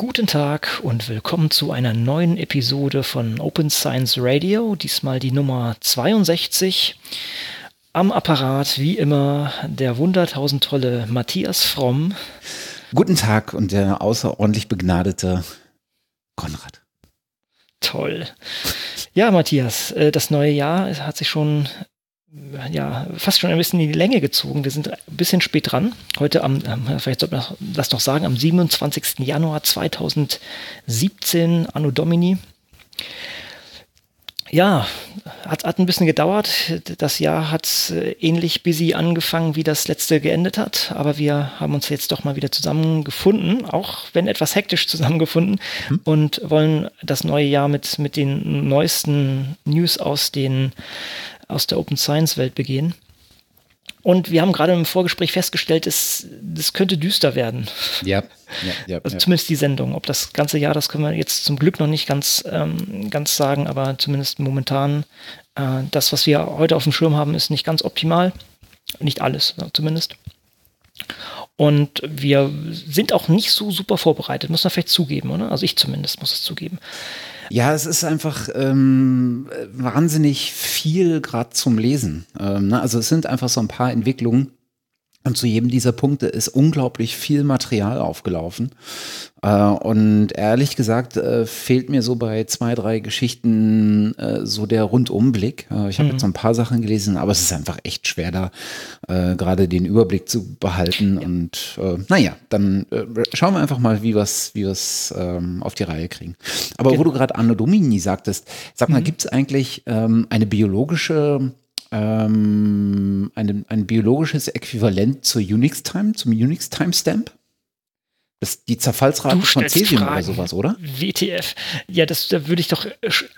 Guten Tag und willkommen zu einer neuen Episode von Open Science Radio, diesmal die Nummer 62. Am Apparat wie immer der wundertausend tolle Matthias Fromm. Guten Tag und der außerordentlich begnadete Konrad. Toll. Ja, Matthias, äh, das neue Jahr hat sich schon ja, fast schon ein bisschen in die Länge gezogen. Wir sind ein bisschen spät dran. Heute am, vielleicht sollte man das noch sagen, am 27. Januar 2017, Anno Domini. Ja, hat, hat ein bisschen gedauert. Das Jahr hat äh, ähnlich busy angefangen, wie das letzte geendet hat. Aber wir haben uns jetzt doch mal wieder zusammengefunden, auch wenn etwas hektisch zusammengefunden, hm. und wollen das neue Jahr mit, mit den neuesten News aus den aus der Open Science Welt begehen. Und wir haben gerade im Vorgespräch festgestellt, es, das könnte düster werden. Ja. ja, ja also zumindest die Sendung. Ob das ganze Jahr, das können wir jetzt zum Glück noch nicht ganz, ähm, ganz sagen, aber zumindest momentan, äh, das, was wir heute auf dem Schirm haben, ist nicht ganz optimal. Nicht alles, zumindest. Und wir sind auch nicht so super vorbereitet, muss man vielleicht zugeben, oder? Also ich zumindest muss es zugeben. Ja, es ist einfach ähm, wahnsinnig viel gerade zum Lesen. Ähm, ne? Also es sind einfach so ein paar Entwicklungen, und zu jedem dieser Punkte ist unglaublich viel Material aufgelaufen. Äh, und ehrlich gesagt äh, fehlt mir so bei zwei, drei Geschichten äh, so der Rundumblick. ich habe mhm. jetzt so ein paar Sachen gelesen, aber es ist einfach echt schwer da gerade den Überblick zu behalten. Ja. Und naja, dann schauen wir einfach mal, wie wir es wie ähm, auf die Reihe kriegen. Aber genau. wo du gerade Anno Domini sagtest, sag mal, mhm. gibt es eigentlich ähm, eine biologische ähm, ein, ein biologisches Äquivalent zur Unix-Time, zum Unix-Timestamp? Das, die Zerfallsrate von Cäsium oder sowas, oder? WTF. Ja, das, da würde ich doch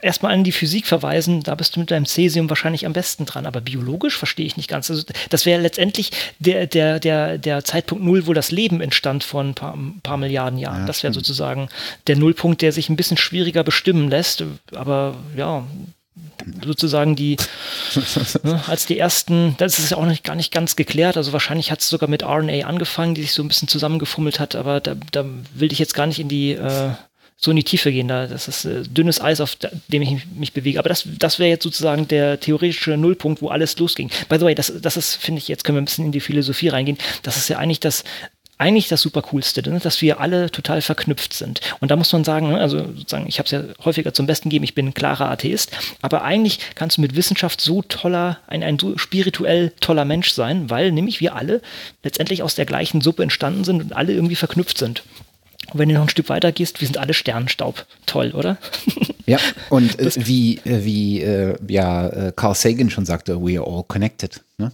erstmal an die Physik verweisen. Da bist du mit deinem Cäsium wahrscheinlich am besten dran. Aber biologisch verstehe ich nicht ganz. Also, das wäre letztendlich der, der, der, der Zeitpunkt Null, wo das Leben entstand vor ein paar, ein paar Milliarden Jahren. Ja, das wäre sozusagen der Nullpunkt, der sich ein bisschen schwieriger bestimmen lässt. Aber ja, sozusagen die, ne, als die ersten, das ist ja auch noch gar nicht ganz geklärt, also wahrscheinlich hat es sogar mit RNA angefangen, die sich so ein bisschen zusammengefummelt hat, aber da, da will ich jetzt gar nicht in die, äh, so in die Tiefe gehen, da, das ist äh, dünnes Eis, auf dem ich mich bewege. Aber das, das wäre jetzt sozusagen der theoretische Nullpunkt, wo alles losging. By the way, das, das ist, finde ich, jetzt können wir ein bisschen in die Philosophie reingehen. Das ist ja eigentlich das eigentlich das super coolste, ne? dass wir alle total verknüpft sind. Und da muss man sagen, ne, also sozusagen, ich habe es ja häufiger zum Besten gegeben, ich bin ein klarer Atheist, aber eigentlich kannst du mit Wissenschaft so toller, ein, ein so spirituell toller Mensch sein, weil nämlich wir alle letztendlich aus der gleichen Suppe entstanden sind und alle irgendwie verknüpft sind. Und wenn du noch ein Stück weiter gehst, wir sind alle Sternenstaub. Toll, oder? Ja, und äh, wie, äh, wie äh, ja, äh, Carl Sagan schon sagte, we are all connected. Ne?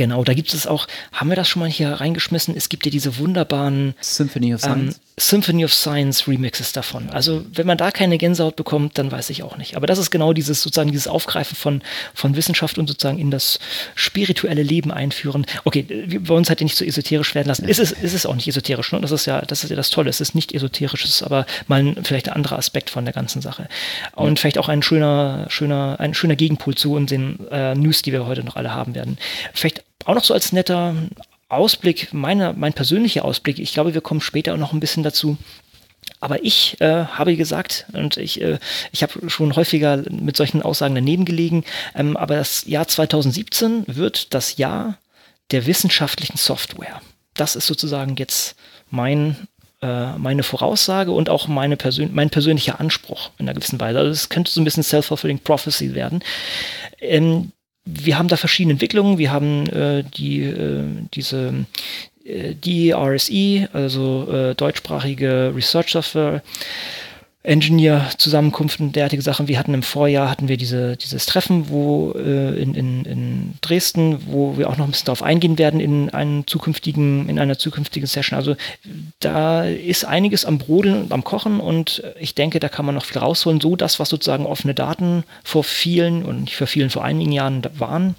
Genau, da gibt es auch, haben wir das schon mal hier reingeschmissen? Es gibt ja diese wunderbaren Symphony of Science, ähm, Symphony of Science Remixes davon. Also wenn man da keine Gänsehaut bekommt, dann weiß ich auch nicht. Aber das ist genau dieses sozusagen dieses Aufgreifen von, von Wissenschaft und sozusagen in das spirituelle Leben einführen. Okay, wir wollen uns halt nicht so esoterisch werden lassen. Ist, es, ist es auch nicht esoterisch, ne? Das ist ja, das ist ja das Tolle. Es ist nicht esoterisch, es ist aber mal ein, vielleicht ein anderer Aspekt von der ganzen Sache. Und ja. vielleicht auch ein schöner, schöner, ein schöner Gegenpol zu unseren äh, News, die wir heute noch alle haben werden. Vielleicht auch noch so als netter Ausblick, meine, mein persönlicher Ausblick, ich glaube, wir kommen später noch ein bisschen dazu. Aber ich äh, habe gesagt, und ich, äh, ich habe schon häufiger mit solchen Aussagen daneben gelegen, ähm, aber das Jahr 2017 wird das Jahr der wissenschaftlichen Software. Das ist sozusagen jetzt mein, äh, meine Voraussage und auch meine Persön mein persönlicher Anspruch in einer gewissen Weise. Also es könnte so ein bisschen self-fulfilling prophecy werden. Ähm, wir haben da verschiedene Entwicklungen. Wir haben äh, die, äh, diese äh, DRSE, also äh, deutschsprachige Research Software Engineer-Zusammenkunft und derartige Sachen. Wir hatten im Vorjahr hatten wir diese, dieses Treffen, wo äh, in, in, in Dresden, wo wir auch noch ein bisschen darauf eingehen werden in einem zukünftigen, in einer zukünftigen Session. Also da ist einiges am Brodeln und am Kochen und ich denke, da kann man noch viel rausholen. So das, was sozusagen offene Daten vor vielen und nicht vor vielen, vor einigen Jahren waren,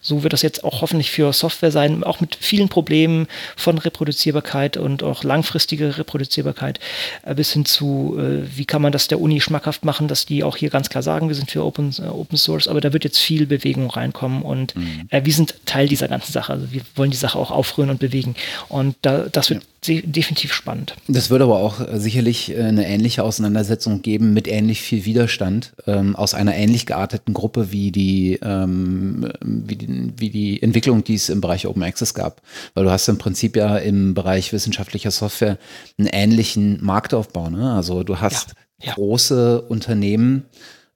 So wird das jetzt auch hoffentlich für Software sein, auch mit vielen Problemen von Reproduzierbarkeit und auch langfristige Reproduzierbarkeit äh, bis hin zu, äh, wie kann man das der Uni schmackhaft machen, dass die auch hier ganz klar sagen, wir sind für Open, äh, Open Source, aber da wird jetzt viel Bewegung reinkommen und mhm. wir sind Teil dieser ganzen Sache. Also wir wollen die Sache auch aufrühren und bewegen. Und da, das wird ja. definitiv spannend. Das wird aber auch sicherlich eine ähnliche Auseinandersetzung geben mit ähnlich viel Widerstand ähm, aus einer ähnlich gearteten Gruppe wie die ähm, wie die, wie die Entwicklung, die es im Bereich Open Access gab. Weil du hast im Prinzip ja im Bereich wissenschaftlicher Software einen ähnlichen Marktaufbau. Ne? Also du hast ja, ja. große Unternehmen,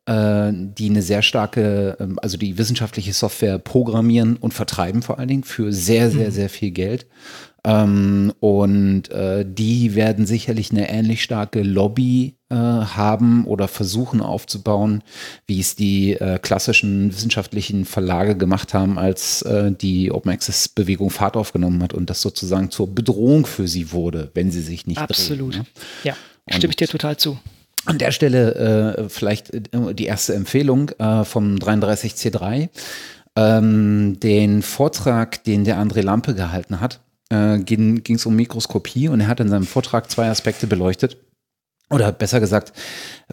äh, die eine sehr starke, ähm, also die wissenschaftliche Software programmieren und vertreiben vor allen Dingen für sehr, sehr, mhm. sehr viel Geld. Ähm, und äh, die werden sicherlich eine ähnlich starke Lobby äh, haben oder versuchen aufzubauen, wie es die äh, klassischen wissenschaftlichen Verlage gemacht haben, als äh, die Open Access Bewegung Fahrt aufgenommen hat und das sozusagen zur Bedrohung für sie wurde, wenn sie sich nicht Absolut. Drehen, ne? Ja, stimme ich dir total zu. An der Stelle äh, vielleicht äh, die erste Empfehlung vom 33C3. Ähm, den Vortrag, den der André Lampe gehalten hat, äh, ging es um Mikroskopie und er hat in seinem Vortrag zwei Aspekte beleuchtet. Oder besser gesagt,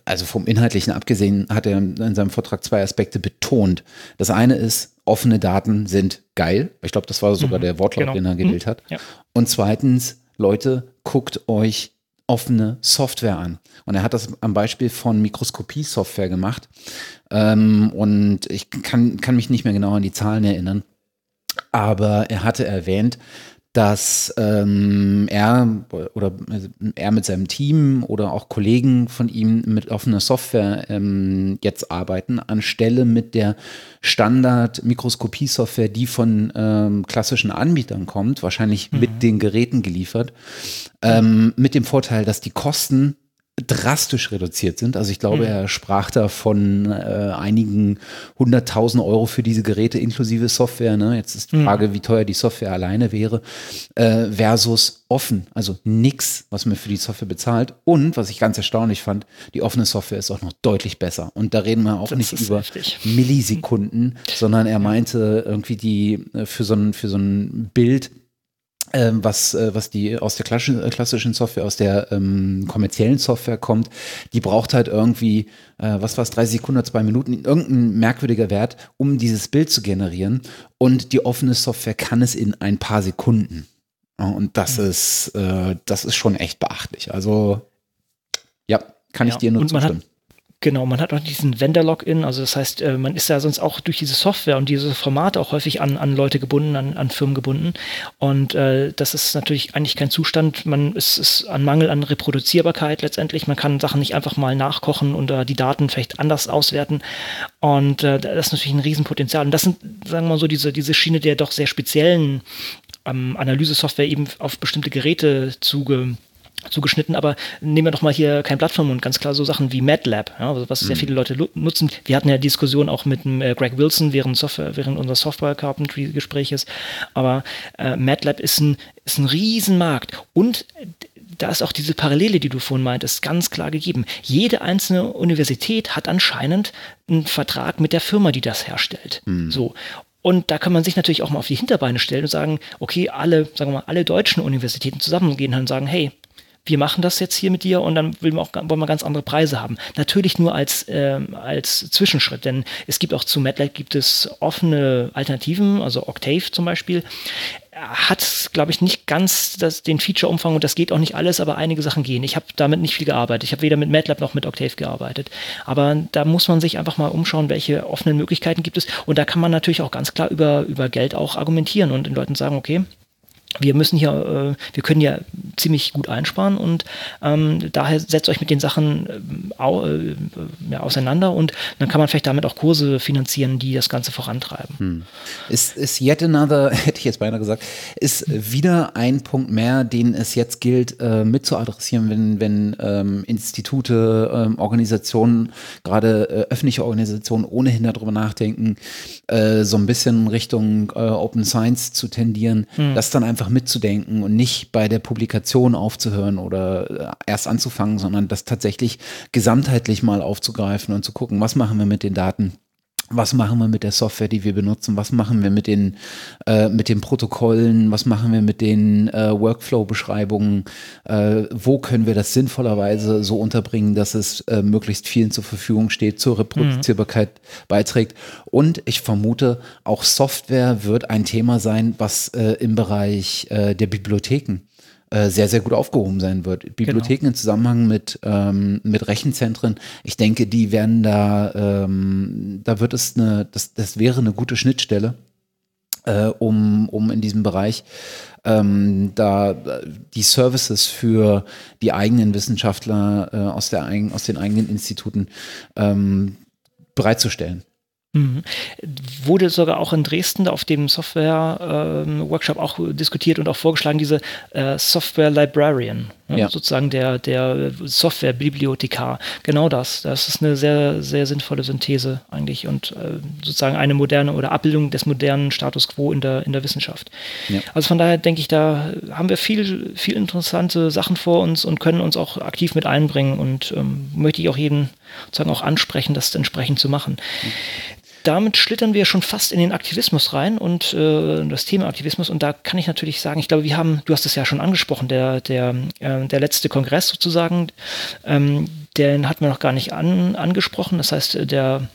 also vom Inhaltlichen abgesehen, hat er in seinem Vortrag zwei Aspekte betont. Das eine ist, offene Daten sind geil. Ich glaube, das war sogar mhm, der Wortlaut, genau. den er gewählt mhm, hat. Ja. Und zweitens, Leute, guckt euch offene Software an. Und er hat das am Beispiel von Mikroskopie-Software gemacht. Ähm, und ich kann, kann mich nicht mehr genau an die Zahlen erinnern. Aber er hatte erwähnt, dass ähm, er oder er mit seinem Team oder auch Kollegen von ihm mit offener Software ähm, jetzt arbeiten, anstelle mit der Standard-Mikroskopie-Software, die von ähm, klassischen Anbietern kommt, wahrscheinlich mhm. mit den Geräten geliefert, ähm, mit dem Vorteil, dass die Kosten drastisch reduziert sind. Also ich glaube, mhm. er sprach da von äh, einigen hunderttausend Euro für diese Geräte inklusive Software. Ne? Jetzt ist die mhm. Frage, wie teuer die Software alleine wäre, äh, versus offen. Also nichts, was man für die Software bezahlt. Und was ich ganz erstaunlich fand, die offene Software ist auch noch deutlich besser. Und da reden wir auch das nicht über heftig. Millisekunden, sondern er meinte irgendwie die äh, für so ein, für so ein Bild ähm, was, äh, was die aus der klassischen, äh, klassischen Software, aus der ähm, kommerziellen Software kommt, die braucht halt irgendwie, äh, was war es, 30 Sekunden, zwei Minuten, irgendein merkwürdiger Wert, um dieses Bild zu generieren. Und die offene Software kann es in ein paar Sekunden. Und das mhm. ist, äh, das ist schon echt beachtlich. Also, ja, kann ja, ich dir nur zustimmen. Genau, man hat auch diesen Vendor-Login, also das heißt, äh, man ist ja sonst auch durch diese Software und diese Formate auch häufig an, an Leute gebunden, an, an Firmen gebunden. Und äh, das ist natürlich eigentlich kein Zustand. Man ist, ist an Mangel an Reproduzierbarkeit letztendlich. Man kann Sachen nicht einfach mal nachkochen äh, die Daten vielleicht anders auswerten. Und äh, das ist natürlich ein Riesenpotenzial. Und das sind, sagen wir mal so, diese, diese Schiene der doch sehr speziellen ähm, Analyse-Software eben auf bestimmte Geräte zuge zugeschnitten, aber nehmen wir doch mal hier kein Blatt vom Mund, ganz klar so Sachen wie MATLAB, ja, also was mhm. sehr viele Leute nutzen. Wir hatten ja Diskussion auch mit dem, äh, Greg Wilson während, Software, während unseres Software Carpentry Gespräches, aber äh, MATLAB ist ein, ist ein Riesenmarkt und da ist auch diese Parallele, die du vorhin meintest, ganz klar gegeben. Jede einzelne Universität hat anscheinend einen Vertrag mit der Firma, die das herstellt. Mhm. So. Und da kann man sich natürlich auch mal auf die Hinterbeine stellen und sagen, okay, alle, sagen wir mal, alle deutschen Universitäten zusammengehen und sagen, hey, wir machen das jetzt hier mit dir und dann wollen wir, auch, wollen wir ganz andere Preise haben. Natürlich nur als, ähm, als Zwischenschritt, denn es gibt auch zu MATLAB gibt es offene Alternativen, also Octave zum Beispiel hat, glaube ich, nicht ganz das, den Feature-Umfang und das geht auch nicht alles, aber einige Sachen gehen. Ich habe damit nicht viel gearbeitet. Ich habe weder mit MATLAB noch mit Octave gearbeitet. Aber da muss man sich einfach mal umschauen, welche offenen Möglichkeiten gibt es. Und da kann man natürlich auch ganz klar über, über Geld auch argumentieren und den Leuten sagen, okay, wir müssen hier, äh, wir können ja ziemlich gut einsparen und ähm, daher setzt euch mit den Sachen äh, au, äh, ja, auseinander und dann kann man vielleicht damit auch Kurse finanzieren, die das Ganze vorantreiben. Hm. Ist, ist yet another, hätte ich jetzt beinahe gesagt, ist wieder ein Punkt mehr, den es jetzt gilt äh, mit zu adressieren, wenn, wenn ähm, Institute, ähm, Organisationen, gerade äh, öffentliche Organisationen ohnehin darüber nachdenken, äh, so ein bisschen Richtung Open Science zu tendieren, hm. das dann einfach einfach mitzudenken und nicht bei der Publikation aufzuhören oder äh, erst anzufangen, sondern das tatsächlich gesamtheitlich mal aufzugreifen und zu gucken, was machen wir mit den Daten was machen wir mit der Software, die wir benutzen, was machen wir mit den, äh, mit den Protokollen, was machen wir mit den äh, Workflow-Beschreibungen, äh, wo können wir das sinnvollerweise so unterbringen, dass es äh, möglichst vielen zur Verfügung steht, zur Reproduzierbarkeit mhm. beiträgt. Und ich vermute, auch Software wird ein Thema sein, was äh, im Bereich äh, der Bibliotheken äh, sehr, sehr gut aufgehoben sein wird. Bibliotheken genau. im Zusammenhang mit, ähm, mit Rechenzentren, ich denke, die werden da, ähm, da wird es eine, das, das wäre eine gute Schnittstelle. Äh, um, um in diesem Bereich ähm, da die Services für die eigenen Wissenschaftler äh, aus, der, aus den eigenen Instituten ähm, bereitzustellen. Mhm. Wurde sogar auch in Dresden auf dem Software-Workshop ähm, auch diskutiert und auch vorgeschlagen, diese äh, Software Librarian, ne? ja. sozusagen der, der Software-Bibliothekar. Genau das. Das ist eine sehr, sehr sinnvolle Synthese eigentlich und äh, sozusagen eine moderne oder Abbildung des modernen Status quo in der, in der Wissenschaft. Ja. Also von daher denke ich, da haben wir viel, viel interessante Sachen vor uns und können uns auch aktiv mit einbringen und ähm, möchte ich auch jeden sozusagen auch ansprechen, das entsprechend zu machen. Mhm damit schlittern wir schon fast in den Aktivismus rein und äh, das Thema Aktivismus. Und da kann ich natürlich sagen, ich glaube, wir haben, du hast es ja schon angesprochen, der, der, äh, der letzte Kongress sozusagen, ähm, den hatten wir noch gar nicht an, angesprochen. Das heißt, der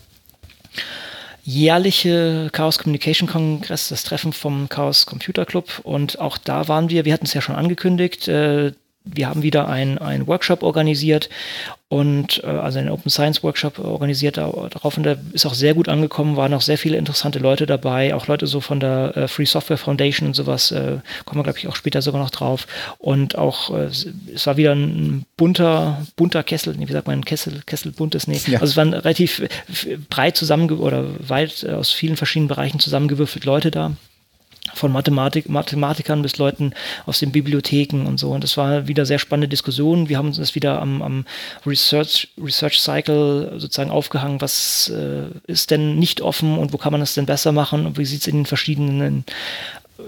jährliche Chaos Communication Kongress, das Treffen vom Chaos Computer Club. Und auch da waren wir, wir hatten es ja schon angekündigt, äh, wir haben wieder einen Workshop organisiert und äh, also einen Open Science Workshop organisiert darauf und der ist auch sehr gut angekommen, waren auch sehr viele interessante Leute dabei, auch Leute so von der äh, Free Software Foundation und sowas, äh, kommen wir glaube ich auch später sogar noch drauf. Und auch äh, es war wieder ein bunter, bunter Kessel, nee, wie sagt man, Kessel, Kessel buntes, nee, ja. also es waren relativ breit zusammen oder weit äh, aus vielen verschiedenen Bereichen zusammengewürfelt Leute da von Mathematik, Mathematikern bis Leuten aus den Bibliotheken und so. Und das war wieder sehr spannende Diskussion. Wir haben uns das wieder am, am Research, Research Cycle sozusagen aufgehangen. Was äh, ist denn nicht offen und wo kann man das denn besser machen? Und wie sieht es in den verschiedenen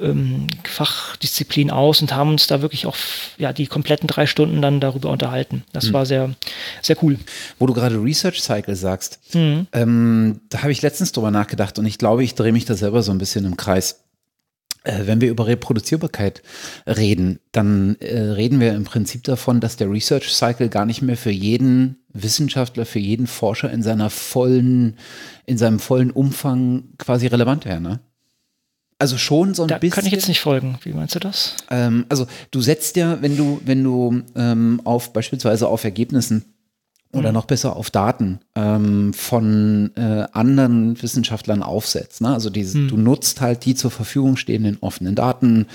ähm, Fachdisziplinen aus und haben uns da wirklich auch ja, die kompletten drei Stunden dann darüber unterhalten. Das mhm. war sehr, sehr cool. Wo du gerade Research Cycle sagst, mhm. ähm, da habe ich letztens drüber nachgedacht und ich glaube, ich drehe mich da selber so ein bisschen im Kreis. Äh, wenn wir über Reproduzierbarkeit reden, dann äh, reden wir im Prinzip davon, dass der Research Cycle gar nicht mehr für jeden Wissenschaftler, für jeden Forscher in seiner vollen, in seinem vollen Umfang quasi relevant wäre. Ne? Also schon so ein da bisschen. Kann ich jetzt nicht folgen. Wie meinst du das? Ähm, also du setzt ja, wenn du, wenn du ähm, auf beispielsweise auf Ergebnissen oder mhm. noch besser auf Daten ähm, von äh, anderen Wissenschaftlern aufsetzt. Ne? Also diese, mhm. du nutzt halt die zur Verfügung stehenden offenen Daten,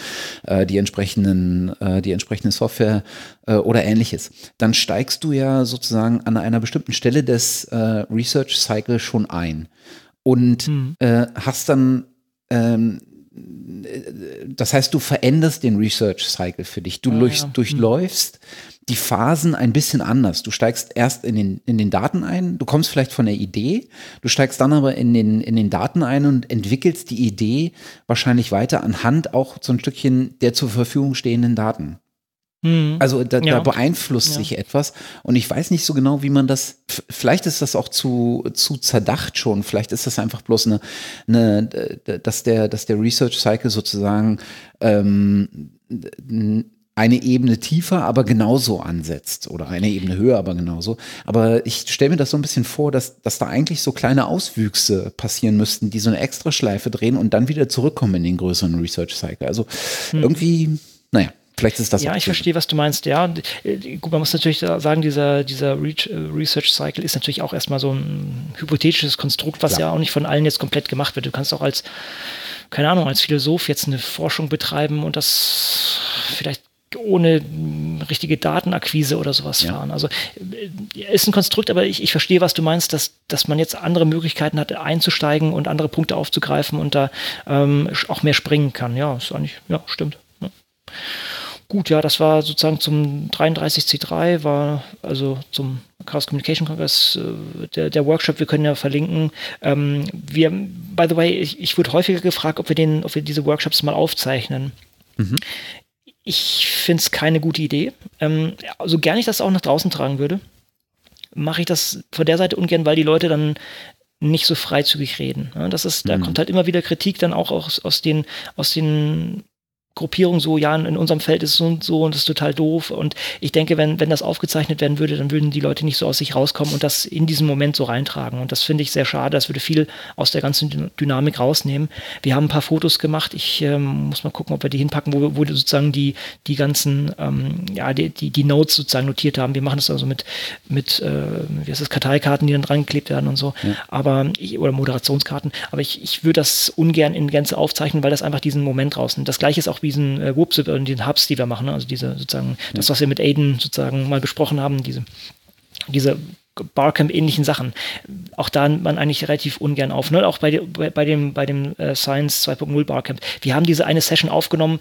äh, die entsprechenden, äh, die entsprechende Software äh, oder ähnliches. Dann steigst du ja sozusagen an einer bestimmten Stelle des äh, Research Cycle schon ein und mhm. äh, hast dann ähm, das heißt, du veränderst den Research Cycle für dich. Du ah, durch, ja. durchläufst die Phasen ein bisschen anders. Du steigst erst in den, in den Daten ein, du kommst vielleicht von der Idee, du steigst dann aber in den, in den Daten ein und entwickelst die Idee wahrscheinlich weiter anhand auch so ein Stückchen der zur Verfügung stehenden Daten. Mhm. Also da, ja. da beeinflusst ja. sich etwas und ich weiß nicht so genau, wie man das, vielleicht ist das auch zu, zu zerdacht schon, vielleicht ist das einfach bloß eine, eine dass, der, dass der Research Cycle sozusagen ähm, eine Ebene tiefer, aber genauso ansetzt oder eine Ebene höher, aber genauso. Aber ich stelle mir das so ein bisschen vor, dass, dass da eigentlich so kleine Auswüchse passieren müssten, die so eine Extraschleife drehen und dann wieder zurückkommen in den größeren Research Cycle. Also hm. irgendwie, naja. Vielleicht ist das Ja, ich verstehe, was du meinst. Ja, äh, gut, man muss natürlich sagen, dieser, dieser äh, Research Cycle ist natürlich auch erstmal so ein hypothetisches Konstrukt, was ja. ja auch nicht von allen jetzt komplett gemacht wird. Du kannst auch als, keine Ahnung, als Philosoph jetzt eine Forschung betreiben und das vielleicht ohne richtige Datenakquise oder sowas ja. fahren. Also äh, ist ein Konstrukt, aber ich, ich verstehe, was du meinst, dass, dass man jetzt andere Möglichkeiten hat, einzusteigen und andere Punkte aufzugreifen und da ähm, auch mehr springen kann. Ja, ist eigentlich, ja, stimmt. Ja. Gut, ja, das war sozusagen zum 33C3, war also zum Chaos Communication Congress, äh, der, der Workshop, wir können ja verlinken. Ähm, wir, by the way, ich, ich wurde häufiger gefragt, ob wir den, ob wir diese Workshops mal aufzeichnen. Mhm. Ich finde es keine gute Idee. Ähm, also gern ich das auch nach draußen tragen würde, mache ich das von der Seite ungern, weil die Leute dann nicht so freizügig reden. Das ist, da mhm. kommt halt immer wieder Kritik dann auch aus, aus den, aus den Gruppierung so, ja, in unserem Feld ist es so und so und das ist total doof. Und ich denke, wenn, wenn das aufgezeichnet werden würde, dann würden die Leute nicht so aus sich rauskommen und das in diesem Moment so reintragen. Und das finde ich sehr schade. Das würde viel aus der ganzen Dynamik rausnehmen. Wir haben ein paar Fotos gemacht. Ich ähm, muss mal gucken, ob wir die hinpacken, wo, wo sozusagen die, die ganzen, ähm, ja, die, die, die, Notes sozusagen notiert haben. Wir machen das also mit, mit äh, wie heißt das, Karteikarten, die dann dran geklebt werden und so. Ja. Aber, ich, oder Moderationskarten. Aber ich, ich würde das ungern in Gänze aufzeichnen, weil das einfach diesen Moment rausnimmt. Das gleiche ist auch diesen äh, Whoopsip und den Hubs, die wir machen, ne? also diese sozusagen, ja. das, was wir mit Aiden sozusagen mal besprochen haben, diese, diese Barcamp-ähnlichen Sachen. Auch da man eigentlich relativ ungern auf. Ne? Auch bei, bei, bei dem, bei dem äh, Science 2.0 Barcamp. Wir haben diese eine Session aufgenommen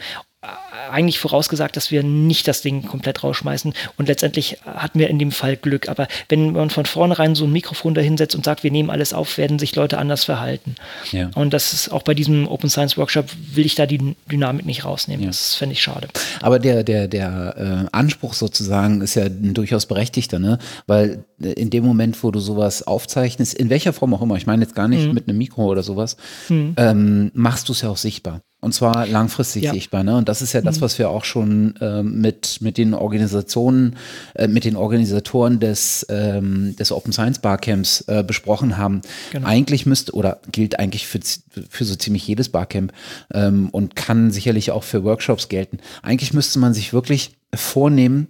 eigentlich vorausgesagt, dass wir nicht das Ding komplett rausschmeißen und letztendlich hatten wir in dem Fall Glück. Aber wenn man von vornherein so ein Mikrofon dahinsetzt und sagt, wir nehmen alles auf, werden sich Leute anders verhalten. Ja. Und das ist auch bei diesem Open Science Workshop will ich da die Dynamik nicht rausnehmen. Ja. Das fände ich schade. Aber der, der, der äh, Anspruch sozusagen ist ja durchaus berechtigter, ne? Weil äh, in dem Moment, wo du sowas aufzeichnest, in welcher Form auch immer, ich meine jetzt gar nicht mhm. mit einem Mikro oder sowas, mhm. ähm, machst du es ja auch sichtbar. Und zwar langfristig ja. sichtbar. Ne? Und das ist ja das, mhm. was wir auch schon äh, mit, mit den Organisationen, äh, mit den Organisatoren des, ähm, des Open Science Barcamps äh, besprochen haben. Genau. Eigentlich müsste, oder gilt eigentlich für, für so ziemlich jedes Barcamp ähm, und kann sicherlich auch für Workshops gelten. Eigentlich müsste man sich wirklich vornehmen,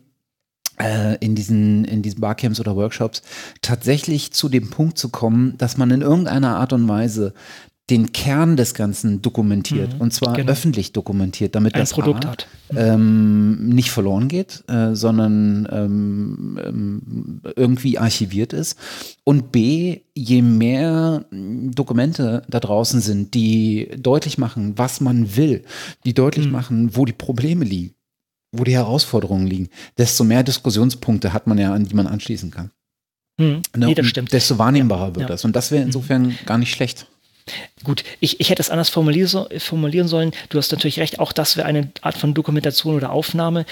äh, in diesen, in diesen Barcamps oder Workshops tatsächlich zu dem Punkt zu kommen, dass man in irgendeiner Art und Weise den Kern des Ganzen dokumentiert mhm, und zwar genau. öffentlich dokumentiert, damit Ein das Produkt A, hat. Ähm, nicht verloren geht, äh, sondern ähm, ähm, irgendwie archiviert ist und B, je mehr Dokumente da draußen sind, die deutlich machen, was man will, die deutlich mhm. machen, wo die Probleme liegen, wo die Herausforderungen liegen, desto mehr Diskussionspunkte hat man ja, an die man anschließen kann. Mhm. Ne? Nee, das stimmt. Desto wahrnehmbarer ja. wird ja. das. Und das wäre mhm. insofern gar nicht schlecht. Gut, ich, ich hätte es anders formulieren sollen. Du hast natürlich recht, auch das wäre eine Art von Dokumentation oder Aufnahme.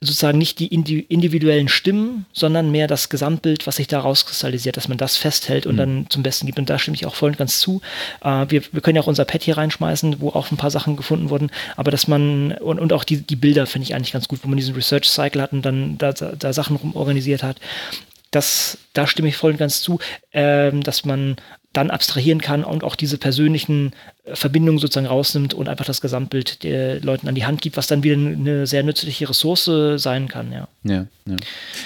Sozusagen nicht die individuellen Stimmen, sondern mehr das Gesamtbild, was sich da rauskristallisiert, dass man das festhält und mhm. dann zum Besten gibt. Und da stimme ich auch voll und ganz zu. Äh, wir, wir können ja auch unser Pad hier reinschmeißen, wo auch ein paar Sachen gefunden wurden, aber dass man, und, und auch die, die Bilder finde ich eigentlich ganz gut, wo man diesen Research Cycle hat und dann da, da Sachen rum organisiert hat. Das, da stimme ich voll und ganz zu, ähm, dass man dann abstrahieren kann und auch diese persönlichen äh, Verbindungen sozusagen rausnimmt und einfach das Gesamtbild den Leuten an die Hand gibt, was dann wieder eine sehr nützliche Ressource sein kann, ja. Ja, ja.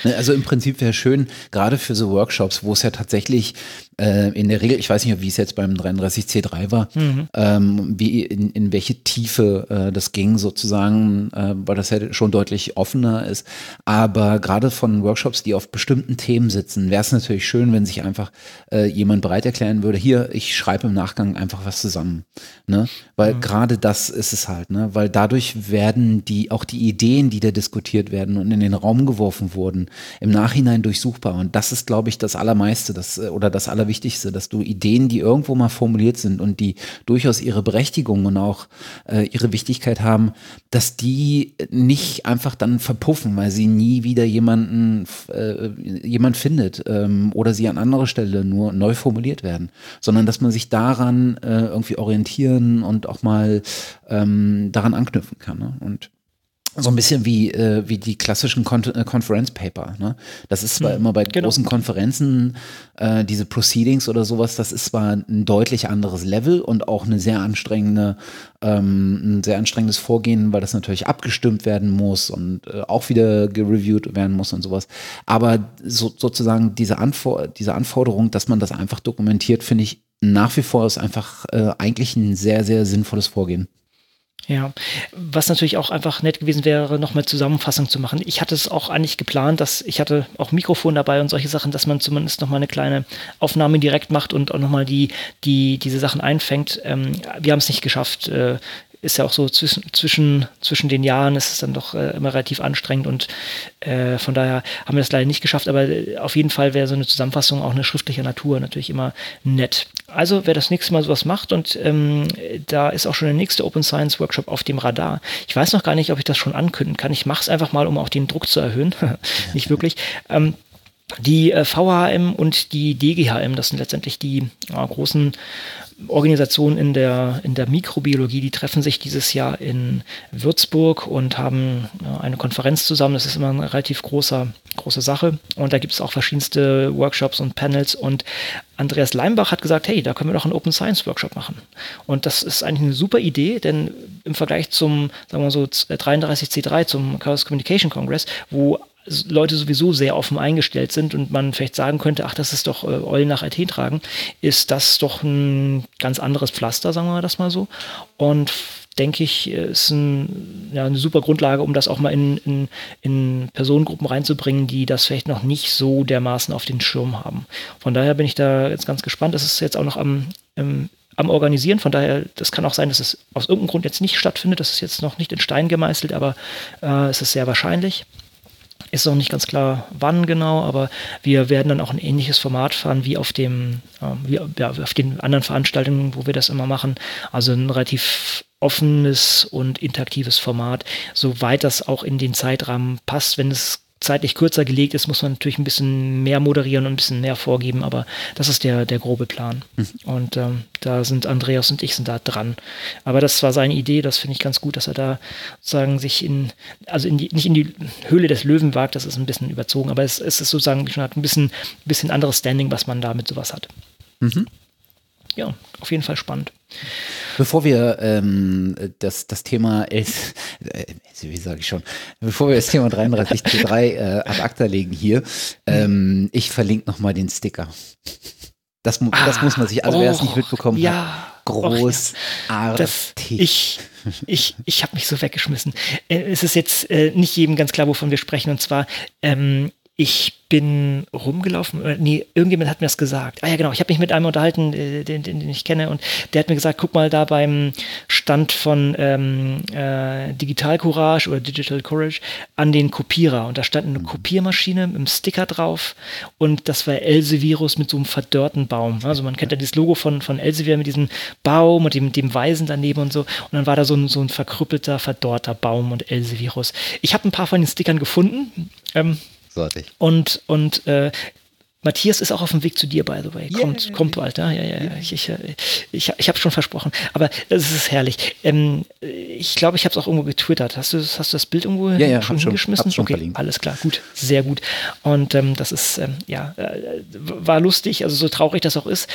Ne, also im Prinzip wäre schön, gerade für so Workshops, wo es ja tatsächlich äh, in der Regel, ich weiß nicht, wie es jetzt beim 33C3 war, mhm. ähm, wie in, in welche Tiefe äh, das ging sozusagen, äh, weil das ja schon deutlich offener ist. Aber gerade von Workshops, die auf bestimmten Themen sitzen, wäre es natürlich schön, wenn sich einfach äh, jemand bereit erklären würde, hier, ich schreibe im Nachgang einfach was zusammen. Ne? Weil mhm. gerade das ist es halt, ne? Weil dadurch werden die, auch die Ideen, die da diskutiert werden und in den Raum geworfen wurden, im Nachhinein durchsuchbar. Und das ist, glaube ich, das Allermeiste das, äh, oder das Allerwichtigste, dass du Ideen, die irgendwo mal formuliert sind und die durchaus ihre Berechtigung und auch äh, ihre Wichtigkeit haben, dass die nicht einfach dann verpuffen, weil sie nie wieder jemanden, äh, jemand findet ähm, oder sie an anderer Stelle nur neu formuliert werden, sondern dass man sich daran äh, irgendwie orientieren und auch mal ähm, daran anknüpfen kann. Ne? Und so ein bisschen wie, äh, wie die klassischen Kon äh, Conference Paper. Ne? Das ist zwar hm, immer bei genau. großen Konferenzen, äh, diese Proceedings oder sowas, das ist zwar ein deutlich anderes Level und auch eine sehr anstrengende, ähm, ein sehr anstrengendes Vorgehen, weil das natürlich abgestimmt werden muss und äh, auch wieder gereviewt werden muss und sowas. Aber so, sozusagen diese, Anfor diese Anforderung, dass man das einfach dokumentiert, finde ich nach wie vor ist einfach äh, eigentlich ein sehr, sehr sinnvolles Vorgehen. Ja, was natürlich auch einfach nett gewesen wäre, nochmal Zusammenfassung zu machen. Ich hatte es auch eigentlich geplant, dass ich hatte auch Mikrofon dabei und solche Sachen, dass man zumindest nochmal eine kleine Aufnahme direkt macht und auch nochmal die, die, diese Sachen einfängt. Ähm, wir haben es nicht geschafft, äh, ist ja auch so zwischen, zwischen, zwischen den Jahren ist es dann doch äh, immer relativ anstrengend und äh, von daher haben wir das leider nicht geschafft, aber äh, auf jeden Fall wäre so eine Zusammenfassung auch eine schriftliche Natur natürlich immer nett. Also wer das nächste Mal sowas macht und ähm, da ist auch schon der nächste Open Science Workshop auf dem Radar. Ich weiß noch gar nicht, ob ich das schon ankündigen kann. Ich mache es einfach mal, um auch den Druck zu erhöhen. nicht wirklich. Ähm, Die äh, VHM und die DGHM, das sind letztendlich die ja, großen Organisationen in der, in der Mikrobiologie, die treffen sich dieses Jahr in Würzburg und haben eine Konferenz zusammen. Das ist immer eine relativ großer, große Sache. Und da gibt es auch verschiedenste Workshops und Panels. Und Andreas Leimbach hat gesagt, hey, da können wir doch einen Open Science Workshop machen. Und das ist eigentlich eine super Idee, denn im Vergleich zum, sagen wir so, 33C3, zum Chaos Communication Congress, wo Leute sowieso sehr offen eingestellt sind und man vielleicht sagen könnte, ach, das ist doch äh, Eulen nach Athen tragen, ist das doch ein ganz anderes Pflaster, sagen wir das mal so. Und denke ich, ist ein, ja, eine super Grundlage, um das auch mal in, in, in, Personengruppen reinzubringen, die das vielleicht noch nicht so dermaßen auf den Schirm haben. Von daher bin ich da jetzt ganz gespannt. Das ist jetzt auch noch am, im, am Organisieren. Von daher, das kann auch sein, dass es aus irgendeinem Grund jetzt nicht stattfindet. Das ist jetzt noch nicht in Stein gemeißelt, aber äh, es ist sehr wahrscheinlich. Ist noch nicht ganz klar, wann genau, aber wir werden dann auch ein ähnliches Format fahren wie auf dem, äh, wie, ja, auf den anderen Veranstaltungen, wo wir das immer machen. Also ein relativ offenes und interaktives Format, soweit das auch in den Zeitrahmen passt. Wenn es zeitlich kürzer gelegt ist, muss man natürlich ein bisschen mehr moderieren und ein bisschen mehr vorgeben, aber das ist der, der grobe Plan. Mhm. Und ähm, da sind Andreas und ich sind da dran. Aber das war seine Idee, das finde ich ganz gut, dass er da sozusagen sich in, also in die, nicht in die Höhle des Löwen wagt, das ist ein bisschen überzogen, aber es, es ist sozusagen schon ein bisschen, bisschen anderes Standing, was man da mit sowas hat. Mhm. Ja, auf jeden Fall spannend. Bevor wir ähm, das, das Thema, äh, wie sage ich schon, bevor wir das Thema 33C3 äh, ad acta legen hier, ähm, ich verlinke nochmal den Sticker. Das, ah, das muss man sich, also oh, wer es nicht mitbekommen ja, hat, großartig. Das, ich ich, ich habe mich so weggeschmissen. Äh, es ist jetzt äh, nicht jedem ganz klar, wovon wir sprechen. Und zwar, ähm, ich bin rumgelaufen, äh, nee, irgendjemand hat mir das gesagt. Ah ja, genau, ich habe mich mit einem unterhalten, äh, den, den, den, ich kenne, und der hat mir gesagt, guck mal da beim Stand von ähm, äh, Digital Courage oder Digital Courage an den Kopierer. Und da stand eine mhm. Kopiermaschine mit einem Sticker drauf und das war Elsevirus mit so einem verdörrten Baum. Also man kennt ja dieses Logo von, von Elsevier mit diesem Baum und dem, dem Weisen daneben und so. Und dann war da so ein, so ein verkrüppelter, verdorrter Baum und Elsevirus. Ich habe ein paar von den Stickern gefunden. Ähm, Großartig. Und, und äh, Matthias ist auch auf dem Weg zu dir, by the way. Kommt, yeah. kommt bald, ja, ja, ja. Yeah. Ich, ich, ich, ich habe schon versprochen. Aber es ist herrlich. Ähm, ich glaube, ich habe es auch irgendwo getwittert. Hast du, hast du das Bild irgendwo ja, ja, schon hingeschmissen? Schon, okay, verlinkt. alles klar, gut, sehr gut. Und ähm, das ist, ähm, ja, äh, war lustig, also so traurig das auch ist.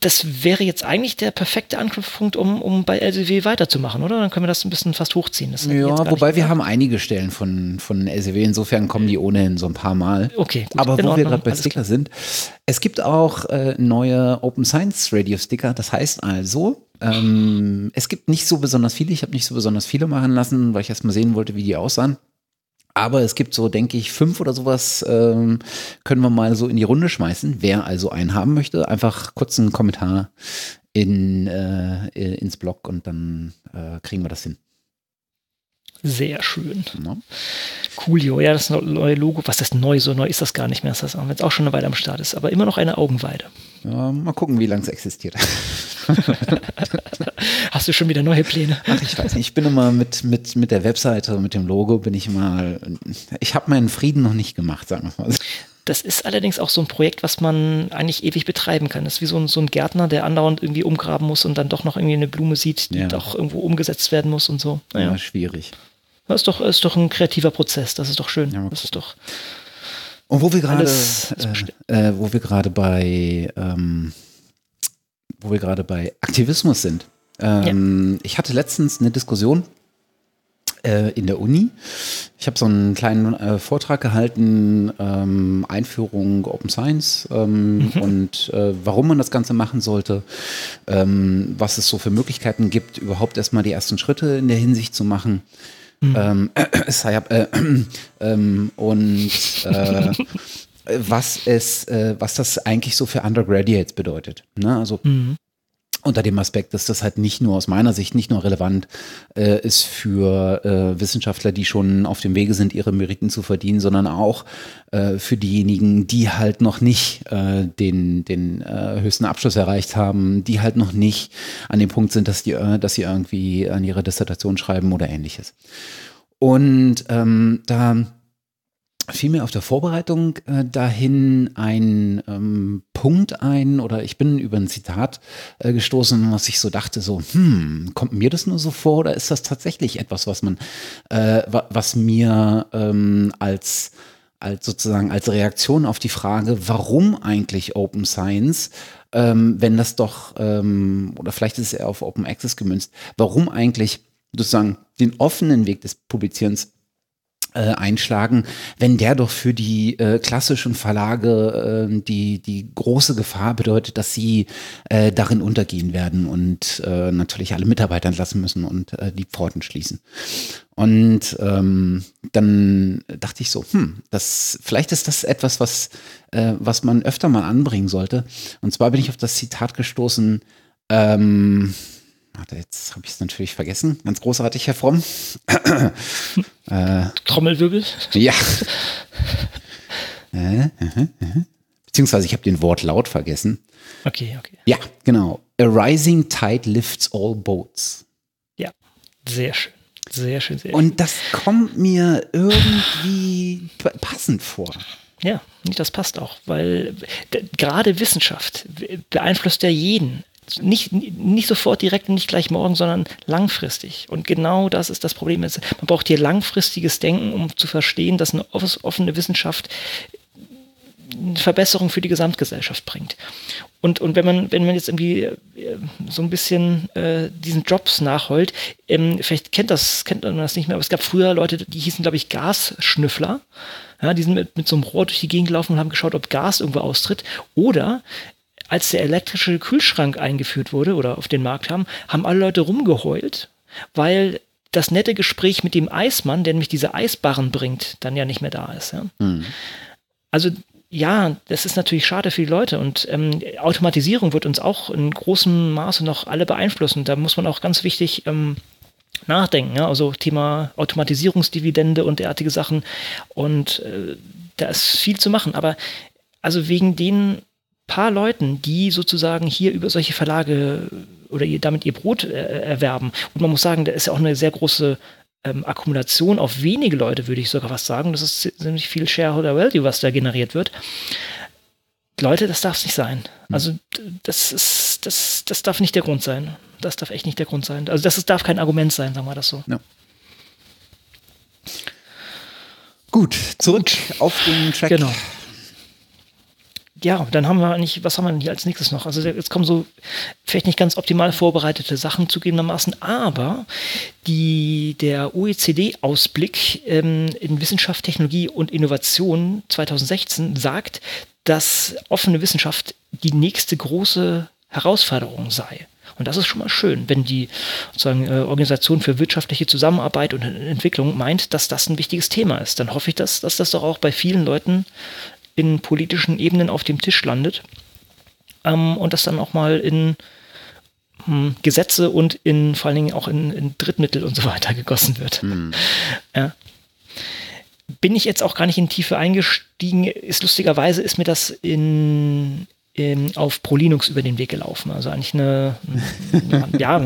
Das wäre jetzt eigentlich der perfekte Anknüpfpunkt, um, um bei LCW weiterzumachen, oder? Dann können wir das ein bisschen fast hochziehen. ja, wobei wir haben einige Stellen von, von LCW, insofern kommen die ohnehin so ein paar Mal. Okay, gut, Aber wo wir gerade bei Sticker sind, es gibt auch äh, neue Open Science Radio Sticker. Das heißt also, ähm, es gibt nicht so besonders viele. Ich habe nicht so besonders viele machen lassen, weil ich erst mal sehen wollte, wie die aussahen. Aber es gibt so, denke ich, fünf oder sowas, ähm, können wir mal so in die Runde schmeißen. Wer also einen haben möchte, einfach kurz einen Kommentar in, äh, ins Blog und dann äh, kriegen wir das hin. Sehr schön. Ja. Coolio, ja, das neue Logo, was ist neu? So neu ist das gar nicht mehr, das ist jetzt auch schon eine Weile am Start ist, aber immer noch eine Augenweide. Ja, mal gucken, wie lange es existiert. Hast du schon wieder neue Pläne? Ach, ich weiß nicht. Ich bin immer mit, mit, mit der Webseite, mit dem Logo, bin ich mal. Ich habe meinen Frieden noch nicht gemacht, sagen wir mal. Das ist allerdings auch so ein Projekt, was man eigentlich ewig betreiben kann. Das ist wie so ein, so ein Gärtner, der andauernd irgendwie umgraben muss und dann doch noch irgendwie eine Blume sieht, die ja. doch irgendwo umgesetzt werden muss und so. Naja. Ja, schwierig. Das ist doch, ist doch ein kreativer Prozess, das ist doch schön. Ja, das ist doch. Und wo wir gerade, äh, äh, wo wir gerade bei, ähm, wo wir gerade bei Aktivismus sind. Ähm, ja. Ich hatte letztens eine Diskussion äh, in der Uni. Ich habe so einen kleinen äh, Vortrag gehalten, ähm, Einführung Open Science ähm, mhm. und äh, warum man das Ganze machen sollte, ähm, was es so für Möglichkeiten gibt, überhaupt erstmal die ersten Schritte in der Hinsicht zu machen. Mhm. Ähm, äh, ähm, und äh, was es, äh, was das eigentlich so für Undergraduates bedeutet. Ne? Also mhm unter dem Aspekt, dass das halt nicht nur aus meiner Sicht nicht nur relevant äh, ist für äh, Wissenschaftler, die schon auf dem Wege sind, ihre Meriten zu verdienen, sondern auch äh, für diejenigen, die halt noch nicht äh, den, den äh, höchsten Abschluss erreicht haben, die halt noch nicht an dem Punkt sind, dass, die, äh, dass sie irgendwie an ihre Dissertation schreiben oder ähnliches. Und ähm, da fiel mir auf der Vorbereitung äh, dahin ein ähm, Punkt ein oder ich bin über ein Zitat äh, gestoßen, was ich so dachte, so, hm, kommt mir das nur so vor oder ist das tatsächlich etwas, was man, äh, was mir ähm, als als sozusagen als Reaktion auf die Frage, warum eigentlich Open Science, ähm, wenn das doch, ähm, oder vielleicht ist es eher auf Open Access gemünzt, warum eigentlich sozusagen den offenen Weg des Publizierens äh, einschlagen, wenn der doch für die äh, klassischen Verlage äh, die, die große Gefahr bedeutet, dass sie äh, darin untergehen werden und äh, natürlich alle Mitarbeiter entlassen müssen und äh, die Pforten schließen. Und ähm, dann dachte ich so, hm, das, vielleicht ist das etwas, was, äh, was man öfter mal anbringen sollte. Und zwar bin ich auf das Zitat gestoßen, ähm, jetzt habe ich es natürlich vergessen. Ganz großartig, Herr Fromm. äh, Trommelwirbel? Ja. Äh, äh, äh, Beziehungsweise ich habe den Wort laut vergessen. Okay, okay. Ja, genau. A rising tide lifts all boats. Ja, sehr schön. Sehr schön, sehr schön. Und das kommt mir irgendwie passend vor. Ja, das passt auch, weil gerade Wissenschaft beeinflusst ja jeden nicht, nicht sofort direkt und nicht gleich morgen, sondern langfristig. Und genau das ist das Problem. Man braucht hier langfristiges Denken, um zu verstehen, dass eine offene Wissenschaft eine Verbesserung für die Gesamtgesellschaft bringt. Und, und wenn man, wenn man jetzt irgendwie äh, so ein bisschen äh, diesen Jobs nachholt, ähm, vielleicht kennt das, kennt man das nicht mehr, aber es gab früher Leute, die hießen, glaube ich, Gasschnüffler. Ja, die sind mit, mit so einem Rohr durch die Gegend gelaufen und haben geschaut, ob Gas irgendwo austritt. Oder als der elektrische Kühlschrank eingeführt wurde oder auf den Markt haben, haben alle Leute rumgeheult, weil das nette Gespräch mit dem Eismann, der nämlich diese Eisbarren bringt, dann ja nicht mehr da ist. Ja? Mhm. Also ja, das ist natürlich schade für die Leute und ähm, Automatisierung wird uns auch in großem Maße noch alle beeinflussen. Da muss man auch ganz wichtig ähm, nachdenken. Ja? Also Thema Automatisierungsdividende und derartige Sachen. Und äh, da ist viel zu machen. Aber also wegen den paar Leuten, die sozusagen hier über solche Verlage oder ihr, damit ihr Brot äh, erwerben. Und man muss sagen, da ist ja auch eine sehr große ähm, Akkumulation auf wenige Leute, würde ich sogar was sagen. Das ist ziemlich viel Shareholder Value, was da generiert wird. Leute, das darf es nicht sein. Hm. Also das ist, das, das darf nicht der Grund sein. Das darf echt nicht der Grund sein. Also das ist, darf kein Argument sein, sagen wir das so. Ja. Gut, zurück auf den Track. Genau ja, dann haben wir eigentlich, was haben wir denn hier als nächstes noch? Also jetzt kommen so vielleicht nicht ganz optimal vorbereitete Sachen zugegebenermaßen, aber die, der OECD-Ausblick ähm, in Wissenschaft, Technologie und Innovation 2016 sagt, dass offene Wissenschaft die nächste große Herausforderung sei. Und das ist schon mal schön, wenn die sozusagen, äh, Organisation für wirtschaftliche Zusammenarbeit und Entwicklung meint, dass das ein wichtiges Thema ist. Dann hoffe ich, dass, dass das doch auch bei vielen Leuten in politischen Ebenen auf dem Tisch landet ähm, und das dann auch mal in hm, Gesetze und in vor allen Dingen auch in, in Drittmittel und so weiter gegossen wird. Mhm. Ja. Bin ich jetzt auch gar nicht in Tiefe eingestiegen, ist lustigerweise ist mir das in ähm, auf ProLinux über den Weg gelaufen. Also eigentlich eine, ja,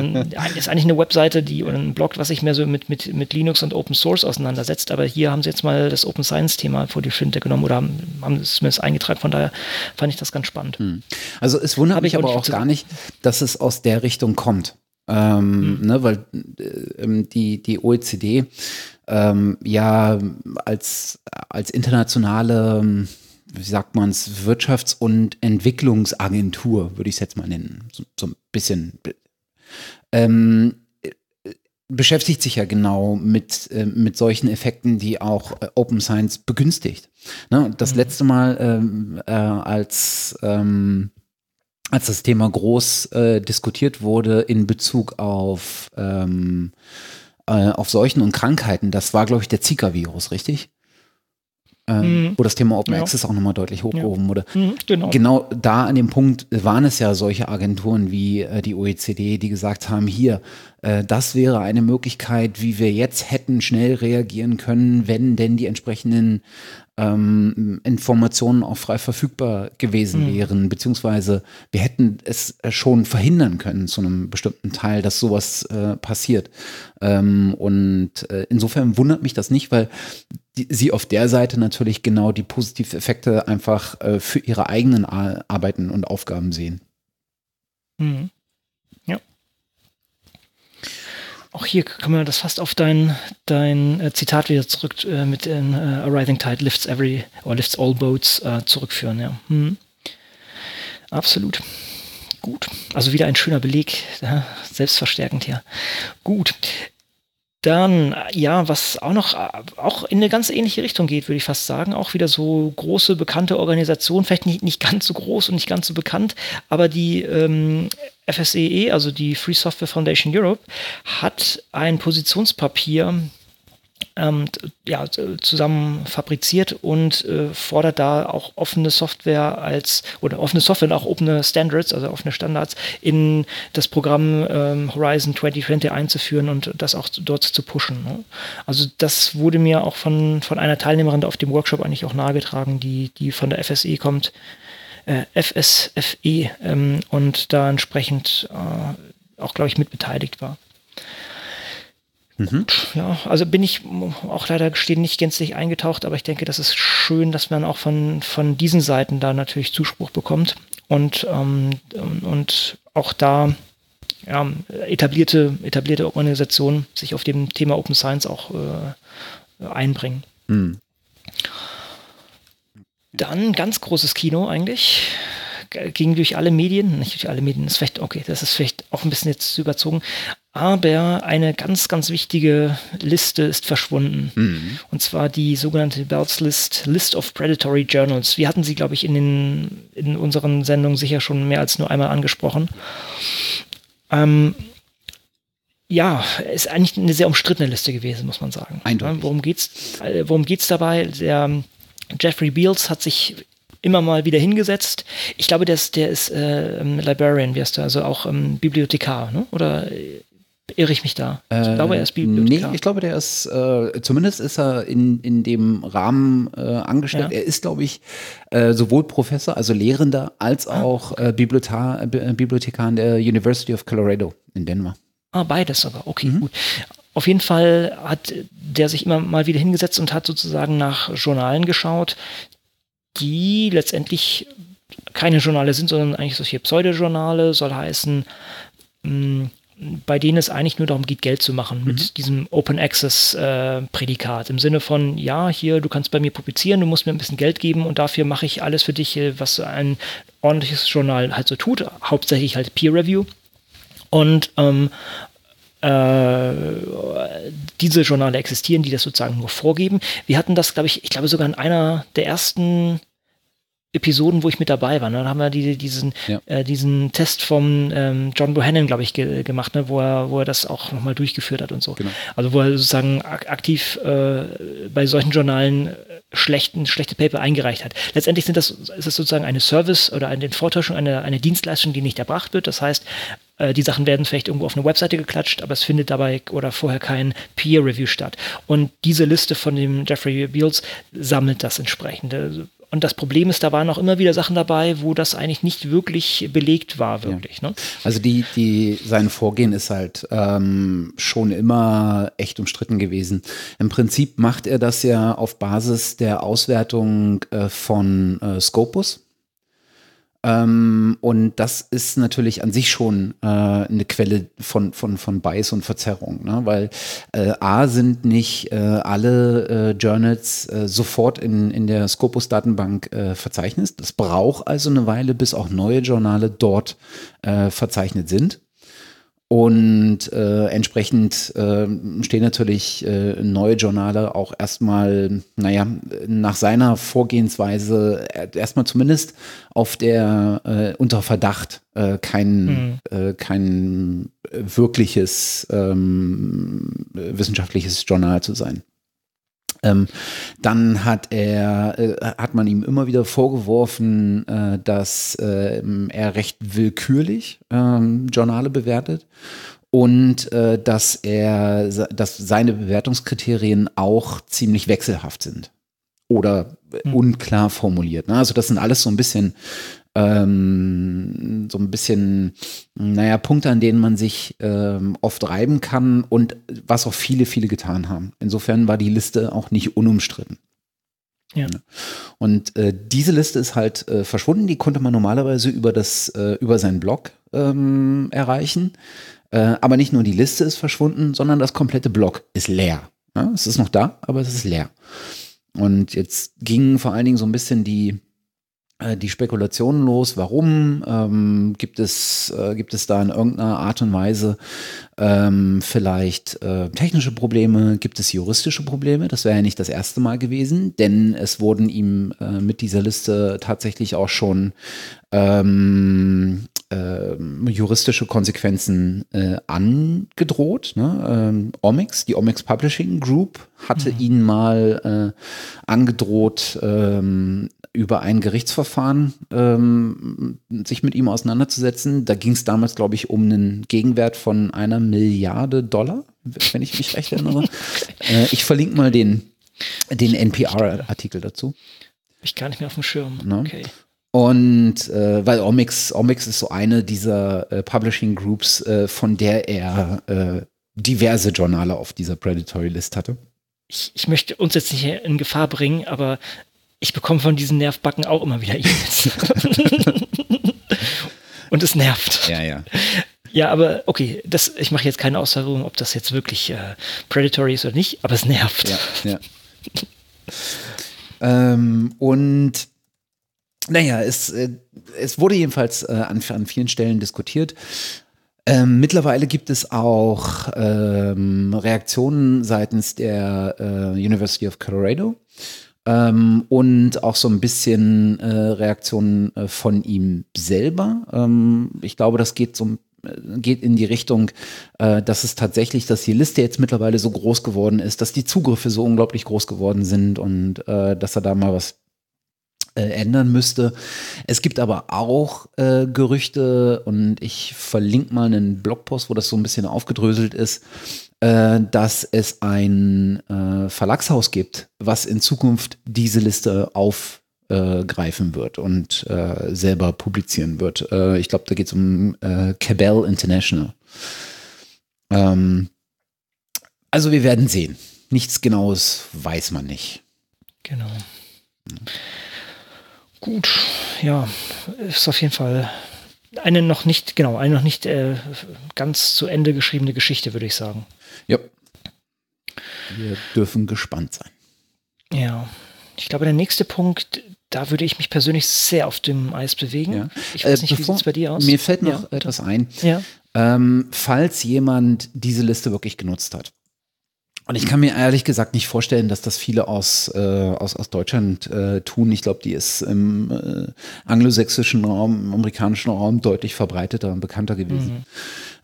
ist eigentlich eine Webseite, die oder ein Blog, was sich mehr so mit, mit, mit Linux und Open Source auseinandersetzt. Aber hier haben sie jetzt mal das Open Science Thema vor die Flinte genommen oder haben, haben es zumindest eingetragen. Von daher fand ich das ganz spannend. Hm. Also es wundert mich aber auch gar nicht, dass es aus der Richtung kommt. Ähm, mhm. ne, weil äh, die, die OECD ähm, ja als, als internationale wie sagt man es, Wirtschafts- und Entwicklungsagentur, würde ich es jetzt mal nennen. So, so ein bisschen. Ähm, beschäftigt sich ja genau mit, äh, mit solchen Effekten, die auch äh, Open Science begünstigt. Ne? Das mhm. letzte Mal, ähm, äh, als, ähm, als das Thema groß äh, diskutiert wurde in Bezug auf, ähm, äh, auf Seuchen und Krankheiten, das war, glaube ich, der Zika-Virus, richtig? Ähm, mhm. wo das Thema Open ja. Access auch nochmal deutlich hochgehoben ja. wurde. Mhm, genau. genau da an dem Punkt waren es ja solche Agenturen wie äh, die OECD, die gesagt haben, hier, äh, das wäre eine Möglichkeit, wie wir jetzt hätten schnell reagieren können, wenn denn die entsprechenden ähm, Informationen auch frei verfügbar gewesen mhm. wären, beziehungsweise wir hätten es äh, schon verhindern können zu einem bestimmten Teil, dass sowas äh, passiert. Ähm, und äh, insofern wundert mich das nicht, weil die, sie auf der Seite natürlich genau die Positiveffekte einfach äh, für ihre eigenen Ar Arbeiten und Aufgaben sehen. Mhm. Auch hier kann man das fast auf dein, dein äh, Zitat wieder zurück äh, mit in, äh, A Rising Tide lifts every or lifts all boats äh, zurückführen, ja. Hm. Absolut. Gut. Also wieder ein schöner Beleg, ja, selbstverstärkend hier. Gut. Dann, ja, was auch noch, auch in eine ganz ähnliche Richtung geht, würde ich fast sagen. Auch wieder so große, bekannte Organisationen, vielleicht nicht, nicht ganz so groß und nicht ganz so bekannt, aber die ähm, FSEE, also die Free Software Foundation Europe, hat ein Positionspapier ähm, ja, zusammen fabriziert und äh, fordert da auch offene Software als oder offene Software und auch offene Standards, also offene Standards in das Programm ähm, Horizon 2020 einzuführen und das auch dort zu pushen. Ne? Also das wurde mir auch von, von einer Teilnehmerin auf dem Workshop eigentlich auch nahegetragen, die, die von der FSE kommt, äh, FSFE ähm, und da entsprechend äh, auch, glaube ich, mitbeteiligt war. Mhm. Ja, also bin ich auch leider gestehen nicht gänzlich eingetaucht, aber ich denke, das ist schön, dass man auch von, von diesen Seiten da natürlich Zuspruch bekommt und, ähm, und auch da ja, etablierte, etablierte Organisationen sich auf dem Thema Open Science auch äh, einbringen. Mhm. Dann ganz großes Kino eigentlich ging durch alle Medien, nicht durch alle Medien, ist vielleicht, okay, das ist vielleicht auch ein bisschen jetzt überzogen, aber eine ganz, ganz wichtige Liste ist verschwunden. Mhm. Und zwar die sogenannte Bells List, List of Predatory Journals. Wir hatten sie, glaube ich, in, den, in unseren Sendungen sicher schon mehr als nur einmal angesprochen. Ähm, ja, ist eigentlich eine sehr umstrittene Liste gewesen, muss man sagen. Eindeutig. Worum geht's, äh, worum geht's dabei? Der Jeffrey Beals hat sich immer mal wieder hingesetzt. Ich glaube, der ist, der ist äh, Librarian, wie heißt der, also auch ähm, Bibliothekar, ne? oder äh, irre ich mich da? Ich äh, glaube, er ist Bibliothekar. Nee, ich glaube, der ist, äh, zumindest ist er in, in dem Rahmen äh, angestellt. Ja. Er ist, glaube ich, äh, sowohl Professor, also Lehrender, als ah. auch äh, Bibliothekar, Bibliothekar an der University of Colorado in Denver. Ah, beides aber, okay, mhm. gut. Auf jeden Fall hat der sich immer mal wieder hingesetzt und hat sozusagen nach Journalen geschaut, die letztendlich keine Journale sind, sondern eigentlich solche Pseudojournale, soll heißen, mh, hm, bei denen es eigentlich nur darum geht, Geld zu machen mit mhm. diesem Open Access äh, Prädikat. Im Sinne von, ja, hier, du kannst bei mir publizieren, du musst mir ein bisschen Geld geben und dafür mache ich alles für dich, äh, was ein ordentliches Journal halt so tut, hauptsächlich halt Peer Review. Und ähm, äh, diese Journale existieren, die das sozusagen nur vorgeben. Wir hatten das, glaube ich, ich glaube sogar in einer der ersten Episoden, wo ich mit dabei war. Ne? Da haben wir die, diesen, ja. äh, diesen Test vom ähm, John Bohannon, glaube ich, ge gemacht, ne? wo, er, wo er das auch nochmal durchgeführt hat und so. Genau. Also wo er sozusagen ak aktiv äh, bei solchen Journalen äh, schlechten, schlechte Paper eingereicht hat. Letztendlich sind das, ist es sozusagen eine Service oder eine Vortäuschung, eine, eine Dienstleistung, die nicht erbracht wird. Das heißt, äh, die Sachen werden vielleicht irgendwo auf eine Webseite geklatscht, aber es findet dabei oder vorher kein Peer Review statt. Und diese Liste von dem Jeffrey Beals sammelt das entsprechende. Und das Problem ist, da waren auch immer wieder Sachen dabei, wo das eigentlich nicht wirklich belegt war, wirklich. Ja. Ne? Also die, die, sein Vorgehen ist halt ähm, schon immer echt umstritten gewesen. Im Prinzip macht er das ja auf Basis der Auswertung äh, von äh, Scopus. Ähm, und das ist natürlich an sich schon äh, eine Quelle von, von, von Bias und Verzerrung, ne? weil äh, A sind nicht äh, alle äh, Journals äh, sofort in, in der Scopus-Datenbank äh, verzeichnet. Das braucht also eine Weile, bis auch neue Journale dort verzeichnet sind. Und äh, entsprechend äh, stehen natürlich äh, neue Journale auch erstmal, naja, nach seiner Vorgehensweise erstmal zumindest auf der äh, unter Verdacht äh, kein, mhm. äh, kein wirkliches ähm, wissenschaftliches Journal zu sein. Ähm, dann hat er, äh, hat man ihm immer wieder vorgeworfen, äh, dass äh, er recht willkürlich ähm, Journale bewertet und äh, dass er, dass seine Bewertungskriterien auch ziemlich wechselhaft sind. oder mhm. unklar formuliert. Ne? Also das sind alles so ein bisschen ähm, so ein bisschen, naja, Punkte, an denen man sich ähm, oft reiben kann und was auch viele, viele getan haben. Insofern war die Liste auch nicht unumstritten. Ja. Und äh, diese Liste ist halt äh, verschwunden. Die konnte man normalerweise über das äh, über seinen Blog ähm, erreichen. Äh, aber nicht nur die Liste ist verschwunden, sondern das komplette Blog ist leer. Ja, es ist noch da, aber es ist leer. Und jetzt ging vor allen Dingen so ein bisschen die die Spekulationen los, warum ähm, gibt es äh, gibt es da in irgendeiner Art und Weise ähm, vielleicht äh, technische Probleme, gibt es juristische Probleme? Das wäre ja nicht das erste Mal gewesen, denn es wurden ihm äh, mit dieser Liste tatsächlich auch schon ähm, äh, juristische Konsequenzen äh, angedroht. Ne? Ähm, Omics, die Omics Publishing Group, hatte mhm. ihn mal äh, angedroht, ähm, über ein Gerichtsverfahren ähm, sich mit ihm auseinanderzusetzen. Da ging es damals, glaube ich, um einen Gegenwert von einer Milliarde Dollar, wenn ich mich recht erinnere. äh, ich verlinke mal den, den NPR-Artikel dazu. Ich gar nicht mehr auf dem Schirm. Ne? Okay. Und äh, weil Omix, Omix ist so eine dieser äh, Publishing Groups, äh, von der er äh, diverse Journale auf dieser Predatory List hatte. Ich, ich möchte uns jetzt nicht in Gefahr bringen, aber ich bekomme von diesen Nervbacken auch immer wieder E-Mails. Und es nervt. Ja, ja. Ja, aber okay, das, ich mache jetzt keine Aussagung, ob das jetzt wirklich äh, Predatory ist oder nicht, aber es nervt. Ja, ja. ähm, und naja, es, äh, es wurde jedenfalls äh, an, an vielen Stellen diskutiert. Ähm, mittlerweile gibt es auch ähm, Reaktionen seitens der äh, University of Colorado ähm, und auch so ein bisschen äh, Reaktionen äh, von ihm selber. Ähm, ich glaube, das geht so äh, geht in die Richtung, äh, dass es tatsächlich, dass die Liste jetzt mittlerweile so groß geworden ist, dass die Zugriffe so unglaublich groß geworden sind und äh, dass er da mal was äh, ändern müsste. Es gibt aber auch äh, Gerüchte und ich verlinke mal einen Blogpost, wo das so ein bisschen aufgedröselt ist, äh, dass es ein äh, Verlagshaus gibt, was in Zukunft diese Liste aufgreifen wird und äh, selber publizieren wird. Ich glaube, da geht es um Cabell International. Ähm, also wir werden sehen. Nichts Genaues weiß man nicht. Genau. Gut, ja, ist auf jeden Fall eine noch nicht, genau, eine noch nicht äh, ganz zu Ende geschriebene Geschichte, würde ich sagen. Ja. Wir dürfen gespannt sein. Ja. Ich glaube, der nächste Punkt, da würde ich mich persönlich sehr auf dem Eis bewegen. Ja. Ich weiß nicht, äh, bevor, wie sieht es bei dir aus? Mir fällt noch ja, etwas ein. Ja. Ähm, falls jemand diese Liste wirklich genutzt hat, und ich kann mir ehrlich gesagt nicht vorstellen, dass das viele aus, äh, aus, aus Deutschland äh, tun. Ich glaube, die ist im äh, anglosächsischen Raum, im amerikanischen Raum deutlich verbreiteter und bekannter gewesen. Mhm.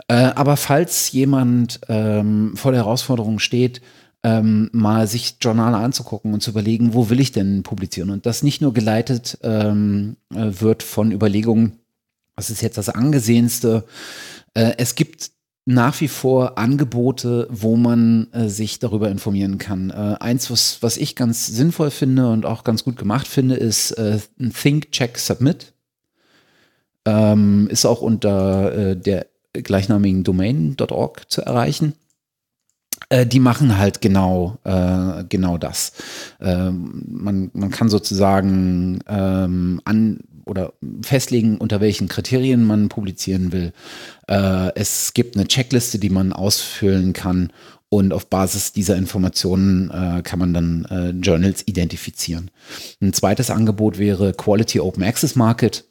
Äh, aber falls jemand ähm, vor der Herausforderung steht, ähm, mal sich Journale anzugucken und zu überlegen, wo will ich denn publizieren? Und das nicht nur geleitet ähm, äh, wird von Überlegungen, was ist jetzt das angesehenste? Äh, es gibt nach wie vor Angebote, wo man äh, sich darüber informieren kann. Äh, eins, was, was ich ganz sinnvoll finde und auch ganz gut gemacht finde, ist äh, Think, Check, Submit. Ähm, ist auch unter äh, der gleichnamigen Domain.org zu erreichen. Äh, die machen halt genau, äh, genau das. Ähm, man, man kann sozusagen ähm, an oder festlegen, unter welchen Kriterien man publizieren will. Äh, es gibt eine Checkliste, die man ausfüllen kann und auf Basis dieser Informationen äh, kann man dann äh, Journals identifizieren. Ein zweites Angebot wäre Quality Open Access Market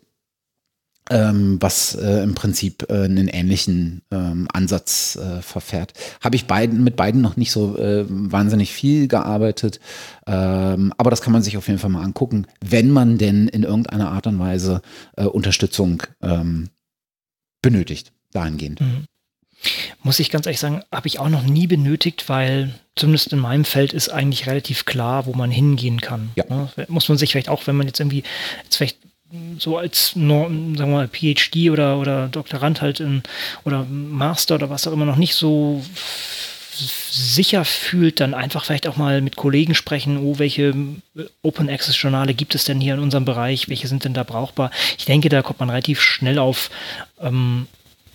ähm, was äh, im Prinzip äh, einen ähnlichen ähm, Ansatz äh, verfährt. Habe ich beiden, mit beiden noch nicht so äh, wahnsinnig viel gearbeitet, ähm, aber das kann man sich auf jeden Fall mal angucken, wenn man denn in irgendeiner Art und Weise äh, Unterstützung ähm, benötigt, dahingehend. Mhm. Muss ich ganz ehrlich sagen, habe ich auch noch nie benötigt, weil zumindest in meinem Feld ist eigentlich relativ klar, wo man hingehen kann. Ja. Ne? Muss man sich vielleicht auch, wenn man jetzt irgendwie jetzt vielleicht so als sagen wir mal, PhD oder, oder Doktorand halt in, oder Master oder was auch immer noch nicht so sicher fühlt, dann einfach vielleicht auch mal mit Kollegen sprechen, oh, welche Open Access Journale gibt es denn hier in unserem Bereich, welche sind denn da brauchbar. Ich denke, da kommt man relativ schnell auf ähm,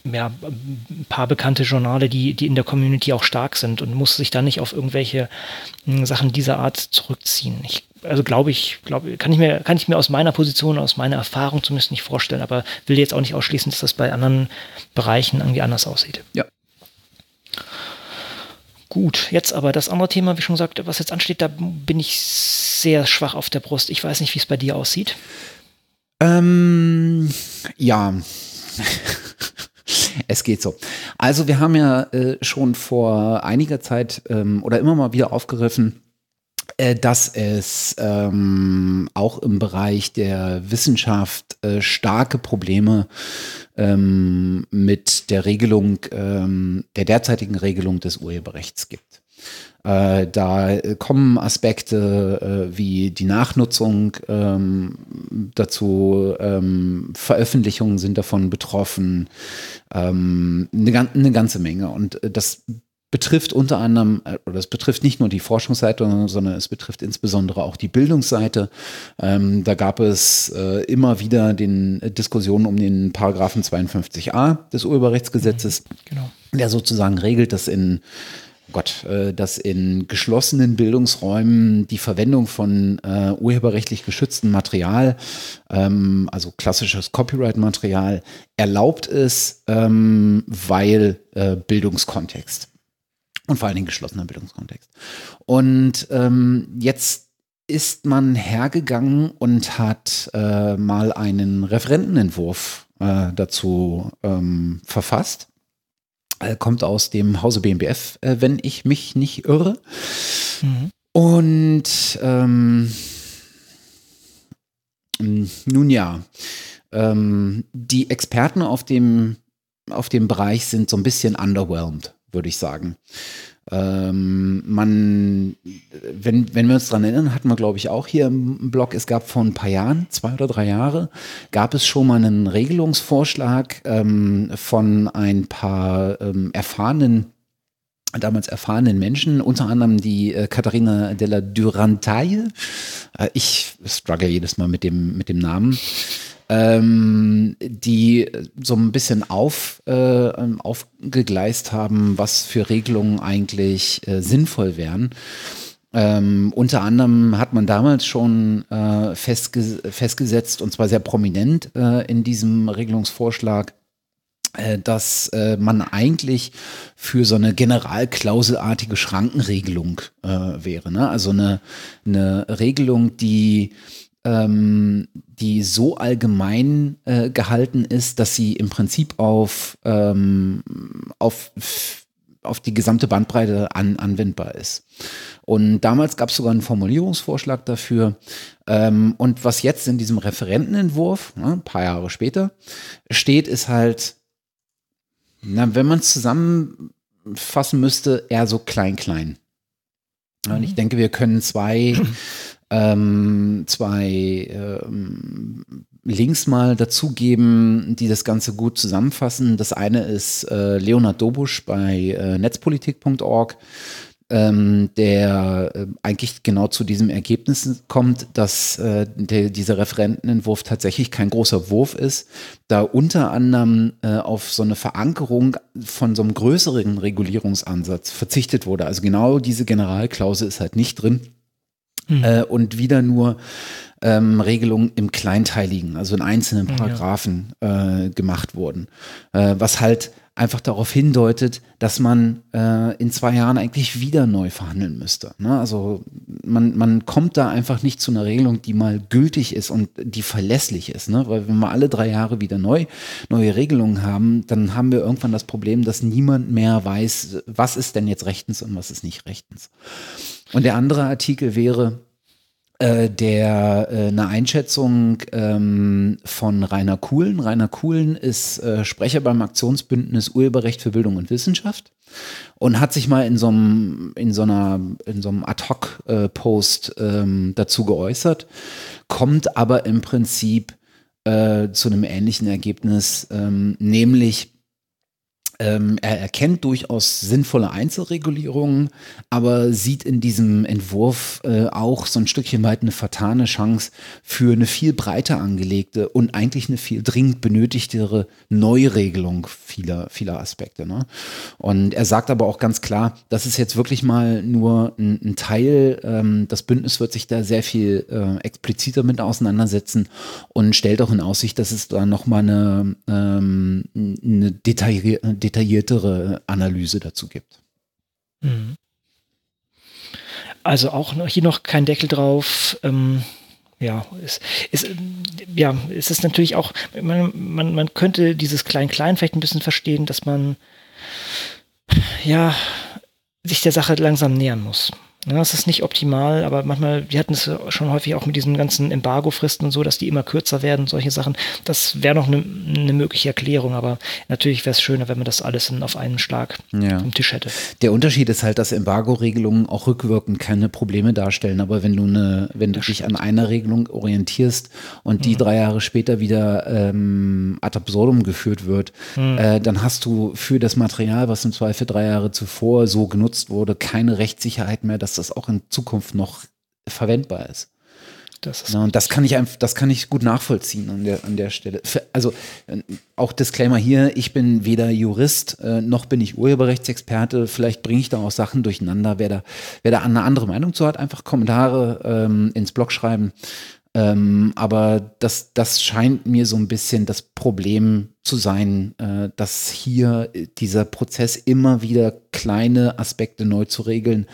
ja, ein paar bekannte Journale, die, die in der Community auch stark sind und muss sich da nicht auf irgendwelche hm, Sachen dieser Art zurückziehen. Ich, also glaube ich, glaube, kann ich mir, kann ich mir aus meiner Position, aus meiner Erfahrung zumindest nicht vorstellen, aber will jetzt auch nicht ausschließen, dass das bei anderen Bereichen irgendwie anders aussieht. Ja. Gut, jetzt aber das andere Thema, wie schon gesagt, was jetzt ansteht, da bin ich sehr schwach auf der Brust. Ich weiß nicht, wie es bei dir aussieht. Ähm, ja. Es geht so. Also wir haben ja äh, schon vor einiger Zeit ähm, oder immer mal wieder aufgegriffen, äh, dass es ähm, auch im Bereich der Wissenschaft äh, starke Probleme ähm, mit der Regelung, ähm, der derzeitigen Regelung des Urheberrechts gibt. Äh, da kommen Aspekte äh, wie die Nachnutzung ähm, dazu, ähm, Veröffentlichungen sind davon betroffen, ähm, eine, eine, ganze Menge. Und äh, das betrifft unter anderem, äh, oder es betrifft nicht nur die Forschungsseite, sondern es betrifft insbesondere auch die Bildungsseite. Ähm, da gab es äh, immer wieder den äh, Diskussionen um den Paragraphen 52a des Urheberrechtsgesetzes, genau. der sozusagen regelt, dass in Gott, äh, dass in geschlossenen Bildungsräumen die Verwendung von äh, urheberrechtlich geschütztem Material, ähm, also klassisches Copyright-Material, erlaubt ist, ähm, weil äh, Bildungskontext und vor allen Dingen geschlossener Bildungskontext. Und ähm, jetzt ist man hergegangen und hat äh, mal einen Referentenentwurf äh, dazu ähm, verfasst kommt aus dem Hause BMBF, äh, wenn ich mich nicht irre. Mhm. Und ähm, nun ja, ähm, die Experten auf dem, auf dem Bereich sind so ein bisschen underwhelmed, würde ich sagen. Ähm, man, wenn, wenn wir uns daran erinnern, hatten wir, glaube ich, auch hier im Blog, es gab vor ein paar Jahren, zwei oder drei Jahre, gab es schon mal einen Regelungsvorschlag ähm, von ein paar ähm, erfahrenen damals erfahrenen Menschen, unter anderem die äh, Katharina della Durantaille. Äh, ich struggle jedes Mal mit dem, mit dem Namen ähm, die so ein bisschen auf, äh, ähm, aufgegleist haben, was für Regelungen eigentlich äh, sinnvoll wären. Ähm, unter anderem hat man damals schon äh, festge festgesetzt, und zwar sehr prominent äh, in diesem Regelungsvorschlag, äh, dass äh, man eigentlich für so eine generalklauselartige Schrankenregelung äh, wäre. Ne? Also eine, eine Regelung, die ähm, die so allgemein äh, gehalten ist, dass sie im Prinzip auf, ähm, auf, auf die gesamte Bandbreite an, anwendbar ist. Und damals gab es sogar einen Formulierungsvorschlag dafür. Ähm, und was jetzt in diesem Referentenentwurf, ne, ein paar Jahre später, steht, ist halt, na, wenn man es zusammenfassen müsste, eher so klein-klein. Und ich mhm. denke, wir können zwei ähm, zwei ähm, Links mal dazugeben, die das Ganze gut zusammenfassen. Das eine ist äh, Leonard Dobusch bei äh, netzpolitik.org, ähm, der äh, eigentlich genau zu diesem Ergebnis kommt, dass äh, der, dieser Referentenentwurf tatsächlich kein großer Wurf ist, da unter anderem äh, auf so eine Verankerung von so einem größeren Regulierungsansatz verzichtet wurde. Also genau diese Generalklausel ist halt nicht drin mhm. äh, und wieder nur ähm, Regelungen im Kleinteiligen, also in einzelnen Paragraphen ja. äh, gemacht wurden. Äh, was halt einfach darauf hindeutet, dass man äh, in zwei Jahren eigentlich wieder neu verhandeln müsste. Ne? Also man, man kommt da einfach nicht zu einer Regelung, die mal gültig ist und die verlässlich ist. Ne? Weil wenn wir alle drei Jahre wieder neu, neue Regelungen haben, dann haben wir irgendwann das Problem, dass niemand mehr weiß, was ist denn jetzt rechtens und was ist nicht rechtens. Und der andere Artikel wäre, äh, der äh, eine Einschätzung ähm, von Rainer Kuhlen. Rainer Kuhlen ist äh, Sprecher beim Aktionsbündnis Urheberrecht für Bildung und Wissenschaft und hat sich mal in so einem in so einer in so einem Ad-hoc-Post äh, ähm, dazu geäußert, kommt aber im Prinzip äh, zu einem ähnlichen Ergebnis, ähm, nämlich ähm, er erkennt durchaus sinnvolle Einzelregulierungen, aber sieht in diesem Entwurf äh, auch so ein Stückchen weit eine vertane Chance für eine viel breiter angelegte und eigentlich eine viel dringend benötigtere Neuregelung vieler, vieler Aspekte. Ne? Und er sagt aber auch ganz klar, das ist jetzt wirklich mal nur ein, ein Teil. Ähm, das Bündnis wird sich da sehr viel äh, expliziter mit auseinandersetzen und stellt auch in Aussicht, dass es da nochmal eine, ähm, eine detaillierte detailliertere Analyse dazu gibt. Mhm. Also auch hier noch kein Deckel drauf. Ähm, ja, es, es, ja, es ist natürlich auch, man, man, man könnte dieses Klein-Klein vielleicht ein bisschen verstehen, dass man ja sich der Sache langsam nähern muss. Ja, das ist nicht optimal, aber manchmal, wir hatten es schon häufig auch mit diesen ganzen Embargo-Fristen und so, dass die immer kürzer werden, solche Sachen. Das wäre noch eine ne mögliche Erklärung, aber natürlich wäre es schöner, wenn man das alles in, auf einen Schlag ja. am Tisch hätte. Der Unterschied ist halt, dass Embargo-Regelungen auch rückwirkend keine Probleme darstellen, aber wenn du eine, wenn du dich an einer Regelung orientierst und die mhm. drei Jahre später wieder ähm, ad absurdum geführt wird, mhm. äh, dann hast du für das Material, was im Zweifel drei Jahre zuvor so genutzt wurde, keine Rechtssicherheit mehr, dass dass das auch in Zukunft noch verwendbar ist. Das ist ja, und das kann ich einfach, das kann ich gut nachvollziehen an der, an der Stelle. Also äh, auch Disclaimer hier, ich bin weder Jurist äh, noch bin ich Urheberrechtsexperte. Vielleicht bringe ich da auch Sachen durcheinander. Wer da, wer da eine andere Meinung zu hat, einfach Kommentare ähm, ins Blog schreiben. Ähm, aber das, das scheint mir so ein bisschen das Problem zu sein, äh, dass hier dieser Prozess immer wieder kleine Aspekte neu zu regeln,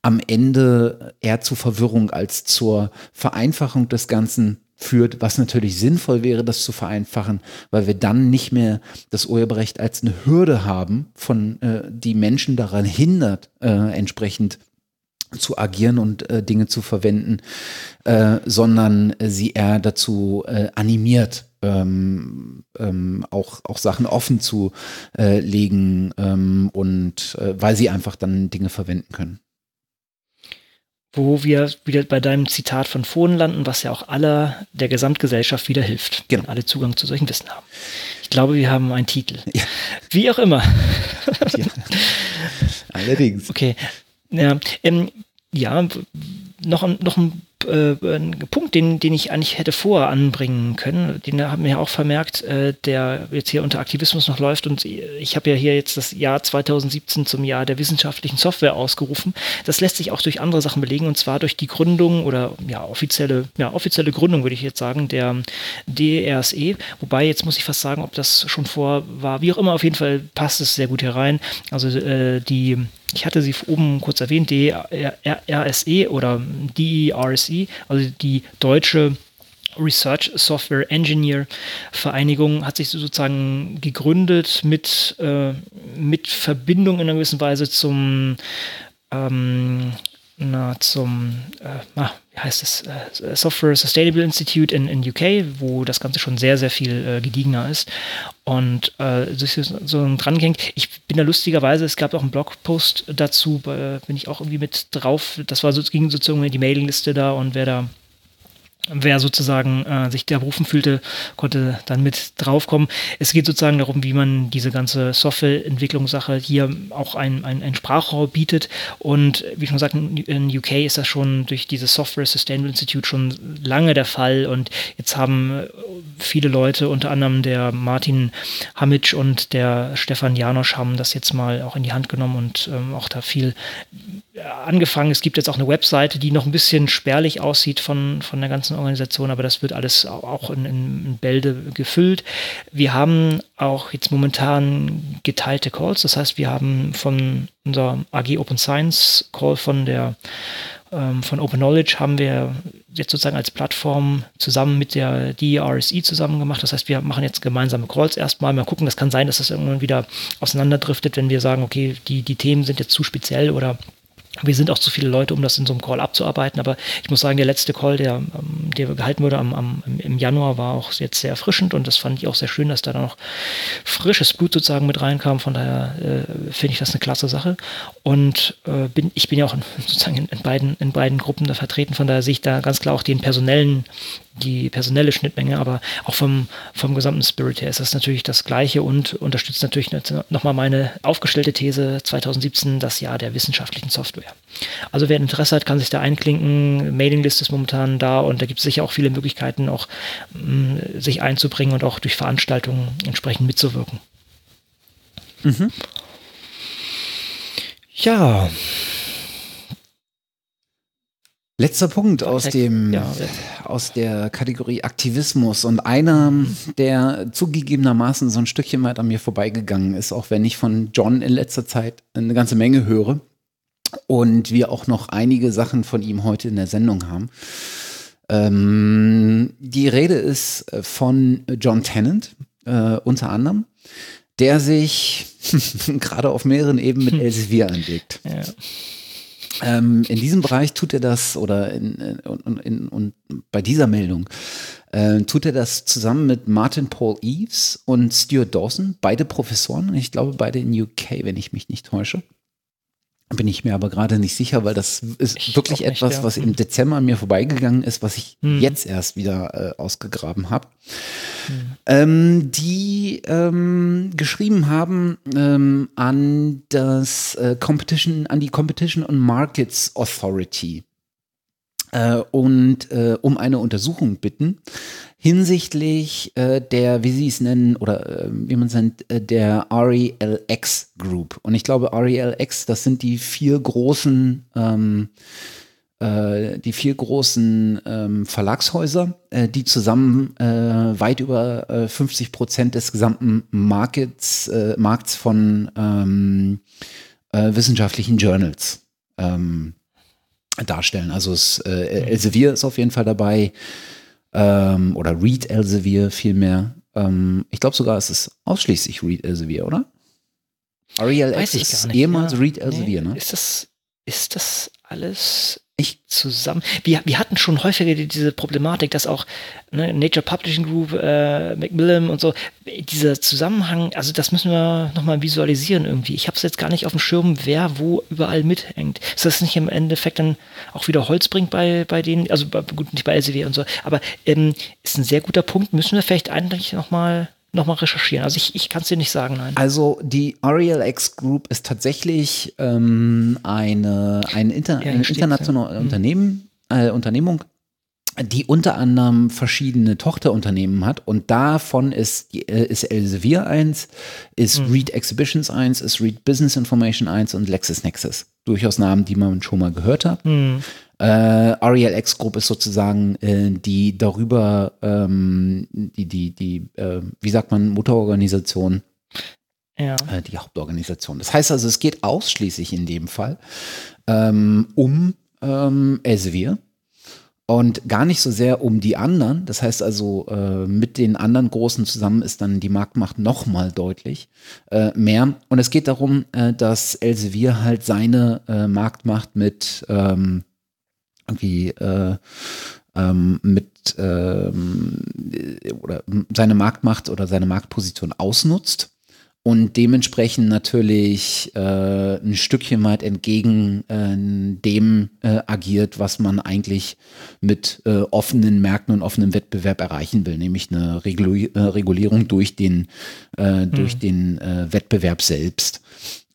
am Ende eher zur Verwirrung als zur Vereinfachung des Ganzen führt, was natürlich sinnvoll wäre, das zu vereinfachen, weil wir dann nicht mehr das Urheberrecht als eine Hürde haben, von äh, die Menschen daran hindert, äh, entsprechend zu agieren und äh, Dinge zu verwenden, äh, sondern sie eher dazu äh, animiert, ähm, ähm, auch, auch Sachen offen zu äh, legen ähm, und äh, weil sie einfach dann Dinge verwenden können. Wo wir wieder bei deinem Zitat von vorhin landen, was ja auch aller der Gesamtgesellschaft wieder hilft, genau. wenn alle Zugang zu solchen Wissen haben. Ich glaube, wir haben einen Titel. Ja. Wie auch immer. Ja. Allerdings. Okay. Ja, ähm, ja noch, noch ein äh, ein Punkt, den, den ich eigentlich hätte vorher anbringen können. Den haben wir ja auch vermerkt, äh, der jetzt hier unter Aktivismus noch läuft. Und ich habe ja hier jetzt das Jahr 2017 zum Jahr der wissenschaftlichen Software ausgerufen. Das lässt sich auch durch andere Sachen belegen und zwar durch die Gründung oder ja offizielle, ja, offizielle Gründung, würde ich jetzt sagen, der DRSE. Wobei jetzt muss ich fast sagen, ob das schon vor war. Wie auch immer, auf jeden Fall passt es sehr gut herein. Also äh, die ich hatte sie oben kurz erwähnt, DRSE oder DERSE, also die deutsche Research Software Engineer Vereinigung hat sich sozusagen gegründet mit, äh, mit Verbindung in einer gewissen Weise zum ähm, na, zum, äh, ah, wie heißt es, äh, Software Sustainable Institute in, in UK, wo das Ganze schon sehr, sehr viel äh, gediegener ist. Und äh, so dran hängt. Ich bin da lustigerweise, es gab auch einen Blogpost dazu, bin ich auch irgendwie mit drauf. Das war so, ging sozusagen in die Mailingliste da und wer da wer sozusagen äh, sich da berufen fühlte, konnte dann mit draufkommen. Es geht sozusagen darum, wie man diese ganze Softwareentwicklungssache hier auch ein, ein, Sprachrohr bietet. Und wie schon gesagt, in UK ist das schon durch dieses Software Sustainable Institute schon lange der Fall. Und jetzt haben viele Leute, unter anderem der Martin Hamic und der Stefan Janosch, haben das jetzt mal auch in die Hand genommen und ähm, auch da viel angefangen. Es gibt jetzt auch eine Webseite, die noch ein bisschen spärlich aussieht von, von der ganzen Organisation, aber das wird alles auch in, in Bälde gefüllt. Wir haben auch jetzt momentan geteilte Calls. Das heißt, wir haben von unser AG Open Science Call von der ähm, von Open Knowledge haben wir jetzt sozusagen als Plattform zusammen mit der DRSI zusammen gemacht. Das heißt, wir machen jetzt gemeinsame Calls erstmal. Mal gucken, das kann sein, dass das irgendwann wieder auseinanderdriftet, wenn wir sagen, okay, die, die Themen sind jetzt zu speziell oder Wir sind auch zu viele Leute, um das in so einem Call abzuarbeiten. Aber ich muss sagen, der letzte Call, der, ähm, der gehalten wurde am, am, im Januar, war auch jetzt sehr erfrischend und das fand ich auch sehr schön, dass da noch frisches Blut sozusagen mit reinkam. Von daher äh, finde ich das eine klasse Sache. Und äh, bin, ich bin ja auch in, sozusagen in, in, beiden, in beiden Gruppen da vertreten. Von daher sehe ich da ganz klar auch den personellen die personelle Schnittmenge, aber auch vom, vom gesamten Spirit her ist das natürlich das Gleiche und unterstützt natürlich nochmal meine aufgestellte These 2017, das Jahr der wissenschaftlichen Software. Also wer Interesse hat, kann sich da einklinken. Mailinglist ist momentan da und da gibt es sicher auch viele Möglichkeiten, auch mh, mm, sich einzubringen und auch durch Veranstaltungen entsprechend mitzuwirken. Mhm. Ja, Letzter Punkt aus dem ja, aus der Kategorie Aktivismus und einer, der zugegebenermaßen so ein Stückchen weit an mir vorbeigegangen ist, auch wenn ich von John in letzter Zeit eine ganze Menge höre und wir auch noch einige Sachen von ihm heute in der Sendung haben. Ähm, die Rede ist von John Tennant, äh, unter anderem, der sich gerade auf mehreren Ebenen mit Elsevier anlegt. Ja. Ähm, in diesem Bereich tut er das, oder in, in, in, in bei dieser Meldung, äh, tut er das zusammen mit Martin Paul Eves und Stuart Dawson, beide Professoren, ich glaube beide in UK, wenn ich mich nicht täusche. Bin ich mir aber gerade nicht sicher, weil das ist ich wirklich etwas, nicht, ja. was im hm. Dezember an mir vorbeigegangen ist, was ich hm. jetzt erst wieder äh, ausgegraben habe. Hm. Ähm, die ähm, geschrieben haben ähm, an das äh, Competition, an die Competition and Markets Authority äh, und äh, um eine Untersuchung bitten hinsichtlich äh, der, wie Sie es nennen, oder äh, wie man es nennt, äh, der RELX Group. Und ich glaube, RELX, das sind die vier großen, ähm, äh, die vier großen ähm, Verlagshäuser, äh, die zusammen äh, weit über äh, 50 Prozent des gesamten Markets, Markts von ähm, äh, wissenschaftlichen Journals ähm, darstellen. Also es, Elsevier ist auf jeden Fall dabei ähm, oder Reed Elsevier vielmehr. Ähm, ich glaube sogar, es ist ausschließlich Reed Elsevier, oder? Ariel X ist ehemals ja. Reed Elsevier, nee. ne? Ist das, ist das alles ich zusammen. Wir, wir hatten schon häufiger diese Problematik, dass auch ne, Nature Publishing Group, äh, Macmillan und so, dieser Zusammenhang, also das müssen wir nochmal visualisieren irgendwie. Ich habe es jetzt gar nicht auf dem Schirm, wer wo überall mithängt. Ist das nicht im Endeffekt dann auch wieder Holz bringt bei, bei denen, also gut, nicht bei LCW und so, aber ähm, ist ein sehr guter Punkt. Müssen wir vielleicht eigentlich nochmal nochmal recherchieren. Also ich, ich kann es dir nicht sagen, nein. Also die RELX Group ist tatsächlich ähm, eine, ein, Inter ja, ein internationales ja. Mhm. Unternehmen, äh, Unternehmung, die unter anderem verschiedene Tochterunternehmen hat und davon ist, äh, ist Elsevier eins, ist mhm. Read Exhibitions eins, ist Read Business Information eins und LexisNexis. Durchaus Namen, die man schon mal gehört hat. Mhm. Äh, RELX Group ist sozusagen äh, die darüber, ähm, die, die, die, äh, wie sagt man, Mutterorganisation. Ja. Äh, die Hauptorganisation. Das heißt also, es geht ausschließlich in dem Fall ähm, um ähm, Elsevier und gar nicht so sehr um die anderen. Das heißt also, äh, mit den anderen Großen zusammen ist dann die Marktmacht nochmal deutlich äh, mehr. Und es geht darum, äh, dass Elsevier halt seine äh, Marktmacht mit ähm, irgendwie äh, ähm, mit ähm, oder seine Marktmacht oder seine Marktposition ausnutzt und dementsprechend natürlich äh, ein Stückchen weit entgegen äh, dem äh, agiert, was man eigentlich mit äh, offenen Märkten und offenem Wettbewerb erreichen will, nämlich eine Regul äh, Regulierung durch den, äh, mhm. durch den äh, Wettbewerb selbst.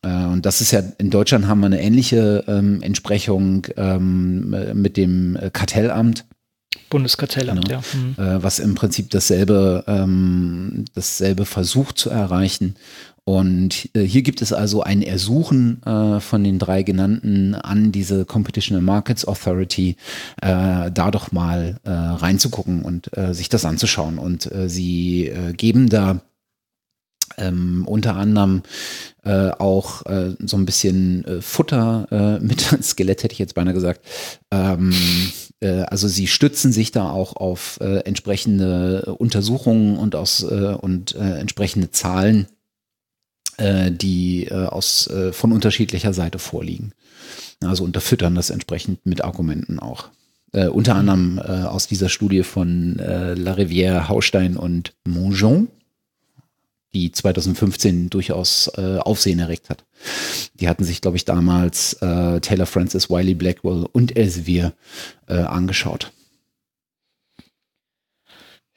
Äh, und das ist ja, in Deutschland haben wir eine ähnliche ähm, Entsprechung ähm, mit dem Kartellamt Bundeskartellamt, genau. ja. Mhm. was im Prinzip dasselbe, ähm, dasselbe versucht zu erreichen. Und äh, hier gibt es also ein Ersuchen äh, von den drei genannten an diese Competition and Markets Authority, äh, da doch mal äh, reinzugucken und äh, sich das anzuschauen. Und äh, sie äh, geben da ähm, unter anderem äh, auch äh, so ein bisschen äh, Futter äh, mit Skelett, hätte ich jetzt beinahe gesagt. Ähm, äh, also sie stützen sich da auch auf äh, entsprechende Untersuchungen und, aus, und entsprechende Zahlen äh, die äh, aus, äh, von unterschiedlicher Seite vorliegen. Also unterfüttern das entsprechend mit Argumenten auch. Äh, unter anderem äh, aus dieser Studie von äh, La Rivière, Haustein und Mongeon, die 2015 durchaus äh, Aufsehen erregt hat. Die hatten sich, glaube ich, damals äh, Taylor Francis, Wiley Blackwell und Elsevier äh, angeschaut.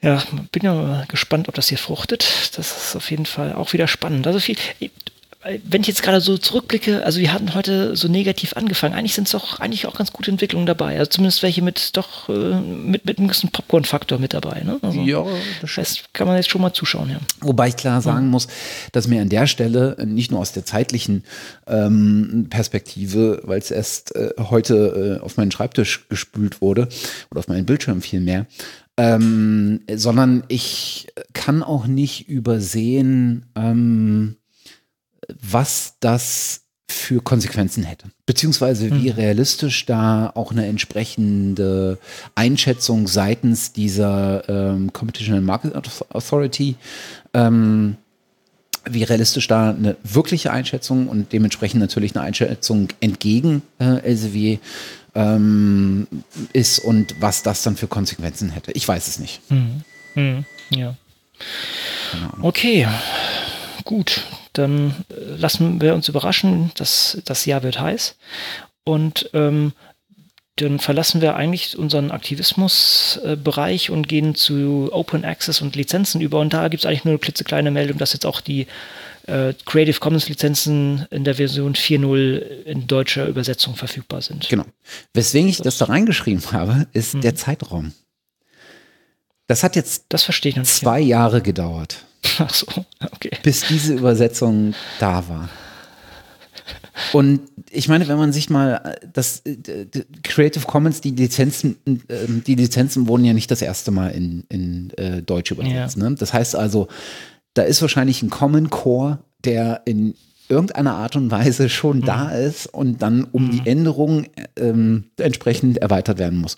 Ja, bin ja gespannt, ob das hier fruchtet. Das ist auf jeden Fall auch wieder spannend. Also viel, wenn ich jetzt gerade so zurückblicke, also wir hatten heute so negativ angefangen. Eigentlich sind es doch eigentlich auch ganz gute Entwicklungen dabei. Also zumindest welche mit doch äh, mit, mit einem gewissen Popcorn-Faktor mit dabei. Ne? Also, ja, das heißt, kann man jetzt schon mal zuschauen. Ja. Wobei ich klar sagen muss, dass mir an der Stelle nicht nur aus der zeitlichen ähm, Perspektive, weil es erst äh, heute äh, auf meinen Schreibtisch gespült wurde oder auf meinen Bildschirm vielmehr, ähm, sondern ich kann auch nicht übersehen, ähm, was das für Konsequenzen hätte. Beziehungsweise wie mhm. realistisch da auch eine entsprechende Einschätzung seitens dieser ähm, Competition and Market Authority, ähm, wie realistisch da eine wirkliche Einschätzung und dementsprechend natürlich eine Einschätzung entgegen äh, Elsevier ähm, ist und was das dann für Konsequenzen hätte. Ich weiß es nicht. Mhm. Mhm. Ja. Okay, gut dann lassen wir uns überraschen, dass das Jahr wird heiß. Und ähm, dann verlassen wir eigentlich unseren Aktivismusbereich und gehen zu Open Access und Lizenzen über. Und da gibt es eigentlich nur eine klitzekleine Meldung, dass jetzt auch die äh, Creative Commons Lizenzen in der Version 4.0 in deutscher Übersetzung verfügbar sind. Genau. Weswegen ich das, da reingeschrieben habe, ist mhm. der Zeitraum. Das hat jetzt das verstehe ich zwei Jahre gedauert. Ach so, okay. Bis diese Übersetzung da war. Und ich meine, wenn man sich mal das Creative Commons, die Lizenzen, ähm, die Lizenzen wurden ja nicht das erste Mal in, in äh, Deutsch übersetzt. Ja. Ne? Das heißt also, da ist wahrscheinlich ein Common Core, der in irgendeiner Art und Weise schon mhm. da ist und dann um mhm. die Änderungen ähm, entsprechend erweitert werden muss.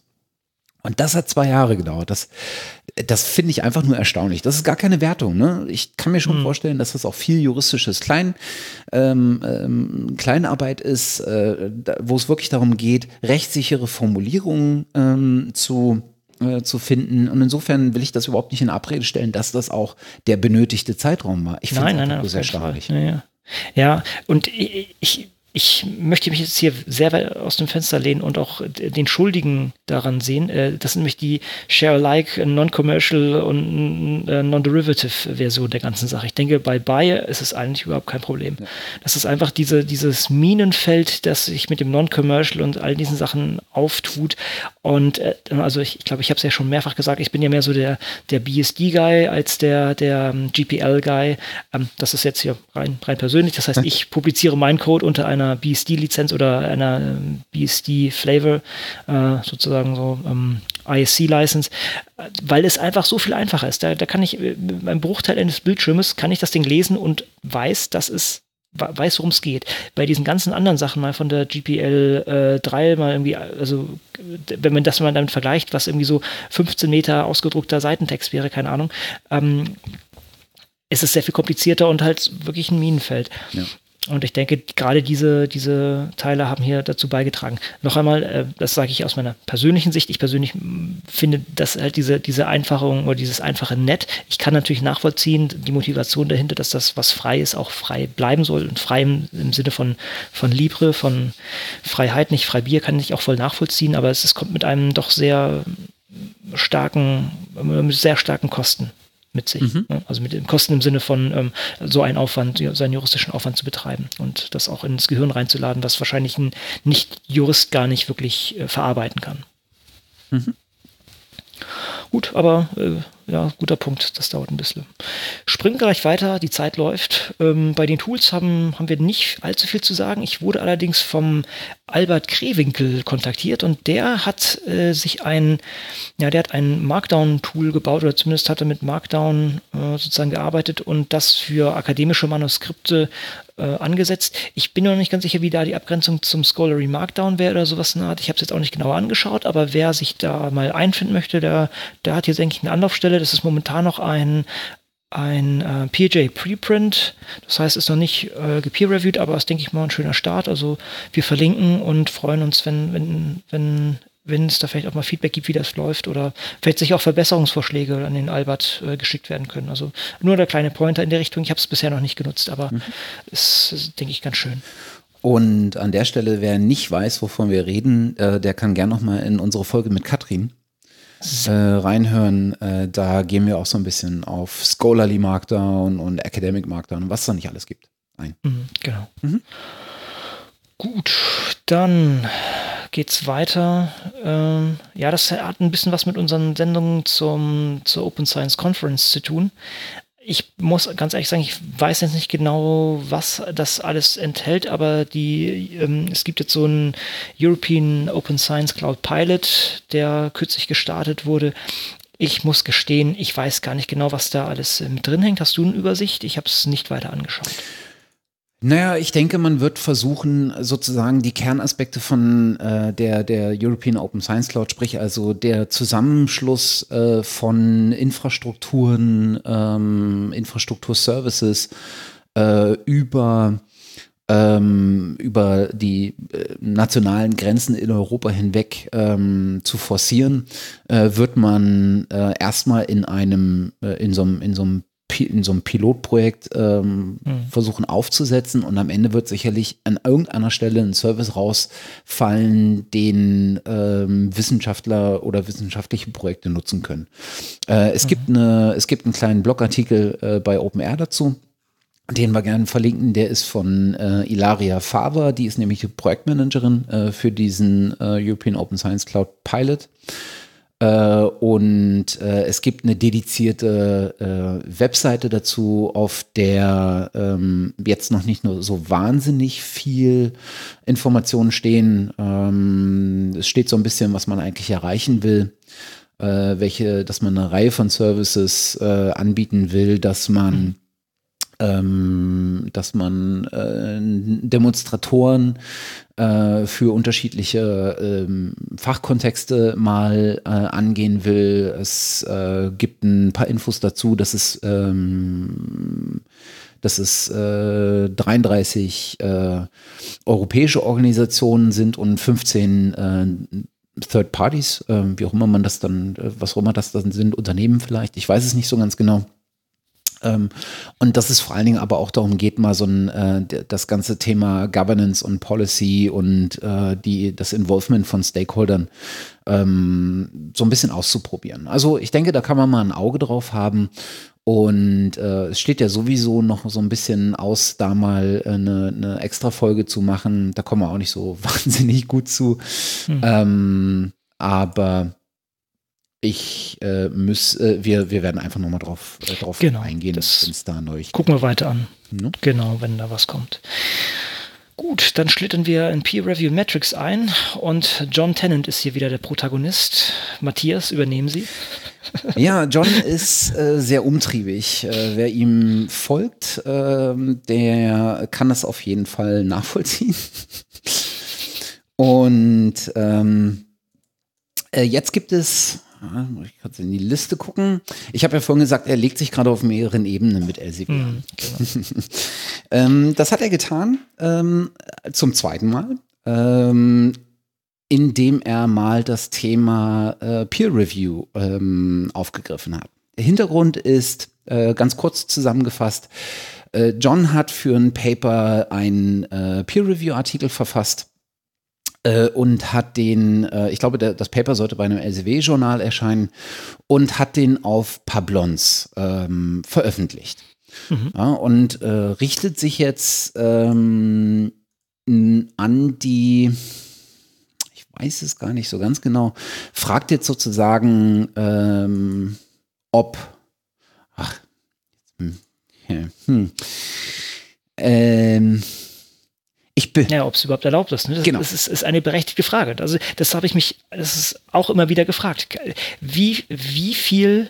Und das hat zwei Jahre gedauert. Das, das finde ich einfach nur erstaunlich. Das ist gar keine Wertung. Ne? Ich kann mir schon mhm. vorstellen, dass das auch viel juristisches Klein, ähm, ähm, Kleinarbeit ist, äh, wo es wirklich darum geht, rechtssichere Formulierungen ähm, zu äh, zu finden. Und insofern will ich das überhaupt nicht in Abrede stellen, dass das auch der benötigte Zeitraum war. Ich finde es einfach sehr erstaunlich. Ja, ja. ja, und ich, ich ich möchte mich jetzt hier sehr weit aus dem Fenster lehnen und auch den Schuldigen daran sehen. Äh, das sind nämlich die Share-alike, Non-Commercial und äh, Non-Derivative-Version der ganzen Sache. Ich denke, bei Buy ist es eigentlich überhaupt kein Problem. Ja. Das ist einfach diese, dieses Minenfeld, das sich mit dem Non-Commercial und all diesen Sachen auftut. Und äh, also ich glaube, ich habe es ja schon mehrfach gesagt, ich bin ja mehr so der, der BSD-Guy als der, der ähm, GPL-Guy. Ähm, das ist jetzt hier rein, rein persönlich. Das heißt, ich publiziere meinen Code unter einer einer BSD-Lizenz oder einer ähm, BSD-Flavor, äh, sozusagen so ähm, ISC-License, weil es einfach so viel einfacher ist. Da, da kann ich äh, beim Bruchteil eines Bildschirmes kann ich das Ding lesen und weiß, dass es weiß, worum es geht. Bei diesen ganzen anderen Sachen mal von der GPL äh, 3 mal irgendwie, also wenn man das mal damit vergleicht, was irgendwie so 15 Meter ausgedruckter Seitentext wäre, keine Ahnung, ähm, ist es sehr viel komplizierter und halt wirklich ein Minenfeld. Ja. Und ich denke, gerade diese, diese Teile haben hier dazu beigetragen. Noch einmal, äh, das sage ich aus meiner persönlichen Sicht. Ich persönlich finde, dass halt diese, diese Einfachung oder dieses einfache Nett, ich kann natürlich nachvollziehen, die Motivation dahinter, dass das, was frei ist, auch frei bleiben soll. Und frei im, im Sinne von, von Libre, von Freiheit, nicht Freibier, kann ich auch voll nachvollziehen. Aber es, es kommt mit einem doch sehr starken, sehr starken Kosten mit sich. Mhm. Ne? Also mit den Kosten im Sinne von ähm, so einen Aufwand, so einen juristischen Aufwand zu betreiben und das auch ins Gehirn reinzuladen, was wahrscheinlich ein Nicht-Jurist gar nicht wirklich äh, verarbeiten kann. Mhm. Gut, aber äh, ja, guter Punkt, das dauert ein bisschen. Springen gleich weiter, die Zeit läuft. Ähm, bei den Tools haben, haben wir nicht allzu viel zu sagen. Ich wurde allerdings vom Albert Krewinkel kontaktiert und der hat äh, sich ein, ja, der hat ein Markdown-Tool gebaut oder zumindest hat er mit Markdown äh, sozusagen gearbeitet und das für akademische Manuskripte äh, angesetzt. Ich bin noch nicht ganz sicher, wie da die Abgrenzung zum Scholarly Markdown wäre oder sowas naht. Ich habe es jetzt auch nicht genauer angeschaut, aber wer sich da mal einfinden möchte, der, der hat hier, denke ich, eine Anlaufstelle. Das ist momentan noch ein ein äh, PJ Preprint. Das heißt, ist noch nicht äh, gepeer-reviewed, aber ist, denke ich mal, ein schöner Start. Also wir verlinken und freuen uns, wenn, wenn, wenn, wenn es da vielleicht auch mal Feedback gibt, wie das läuft oder vielleicht sich auch Verbesserungsvorschläge an den Albert äh, geschickt werden können. Also nur der kleine Pointer in der Richtung. Ich habe es bisher noch nicht genutzt, aber mhm. ist, ist, denke ich, ganz schön. Und an der Stelle, wer nicht weiß, wovon wir reden, äh, der kann gerne noch mal in unsere Folge mit Katrin äh, reinhören. Äh, da gehen wir auch so ein bisschen auf Scholarly Markdown und Academic Markdown und was es da nicht alles gibt ein. Mhm, genau. Mhm. Gut, dann geht's weiter. Ähm, ja, das hat ein bisschen was mit unseren Sendungen zum, zur Open Science Conference zu tun ich muss ganz ehrlich sagen, ich weiß jetzt nicht genau, was das alles enthält, aber die, ähm, es gibt jetzt so einen European Open Science Cloud Pilot, der kürzlich gestartet wurde. Ich muss gestehen, ich weiß gar nicht genau, was da alles äh, mit drin hängt. Hast du eine Übersicht? Ich habe es nicht weiter angeschaut. Naja, ich denke, man wird versuchen, sozusagen die Kernaspekte von äh, der, der European Open Science Cloud, sprich also der Zusammenschluss äh, von Infrastrukturen, ähm, Infrastrukturservices äh, über ähm, über die äh, nationalen Grenzen in Europa hinweg ähm, zu forcieren, äh, wird man äh, erstmal in einem, äh, in so einem, in so einem in so einem Pilotprojekt ähm, mhm. versuchen aufzusetzen und am Ende wird sicherlich an irgendeiner Stelle ein Service rausfallen, den ähm, Wissenschaftler oder wissenschaftliche Projekte nutzen können. Äh, es, mhm. gibt eine, es gibt einen kleinen Blogartikel äh, bei OpenR dazu. Den wir gerne verlinken, der ist von äh, Ilaria Faber, die ist nämlich die Projektmanagerin äh, für diesen äh, European Open Science Cloud Pilot. Äh, und äh, es gibt eine dedizierte äh, Webseite dazu, auf der ähm, jetzt noch nicht nur so wahnsinnig viel Informationen stehen. Ähm, es steht so ein bisschen, was man eigentlich erreichen will. Welche, dass man eine Reihe von Services äh, anbieten will, dass man ähm, dass man äh, Demonstratoren äh, für unterschiedliche ähm, Fachkontexte mal äh, angehen will. Es äh, gibt ein paar Infos dazu, dass es ähm, dass es äh, 33 äh, europäische Organisationen sind und 15 äh, Third Parties, äh, wie auch immer man das dann, äh, was auch immer das dann sind, Unternehmen vielleicht, ich weiß es nicht so ganz genau. Ähm, und dass es vor allen Dingen aber auch darum geht, mal so ein, äh, das ganze Thema Governance und Policy und äh, die, das Involvement von Stakeholdern ähm, so ein bisschen auszuprobieren. Also ich denke, da kann man mal ein Auge drauf haben. Und äh, es steht ja sowieso noch so ein bisschen aus, da mal eine, eine extra Folge zu machen. Da kommen wir auch nicht so wahnsinnig gut zu. Hm. Ähm, aber ich äh, muss, äh, wir, wir werden einfach nochmal drauf, äh, drauf genau, eingehen, wenn es da neu Gucken wir weiter an. No? Genau, wenn da was kommt. Gut, dann schlittern wir in Peer Review Metrics ein und John Tennant ist hier wieder der Protagonist. Matthias, übernehmen Sie. Ja, John ist äh, sehr umtriebig. Äh, wer ihm folgt, äh, der kann das auf jeden Fall nachvollziehen. Und ähm, äh, jetzt gibt es ja, muss ich kurz in die Liste gucken. Ich habe ja vorhin gesagt, er legt sich gerade auf mehreren Ebenen mit Elsevier. Mhm, genau. ähm, das hat er getan ähm, zum zweiten Mal, ähm, indem er mal das Thema äh, Peer Review ähm, aufgegriffen hat. Der Hintergrund ist äh, ganz kurz zusammengefasst. Äh, John hat für ein Paper einen äh, Peer Review Artikel verfasst äh, und hat den, äh, ich glaube, der, das Paper sollte bei einem LCW-Journal erscheinen und hat den auf Pablons ähm, veröffentlicht. Mhm. Ja, und äh, richtet sich jetzt ähm, an die, ich weiß es gar nicht so ganz genau, fragt jetzt sozusagen, ähm, ob, ach, hm, hm, ähm, ich bin. Ja, ob es überhaupt erlaubt ist. Ne? Das, genau. das ist, ist, eine berechtigte Frage. Also, das habe ich mich, das ist auch immer wieder gefragt. Wie, wie viel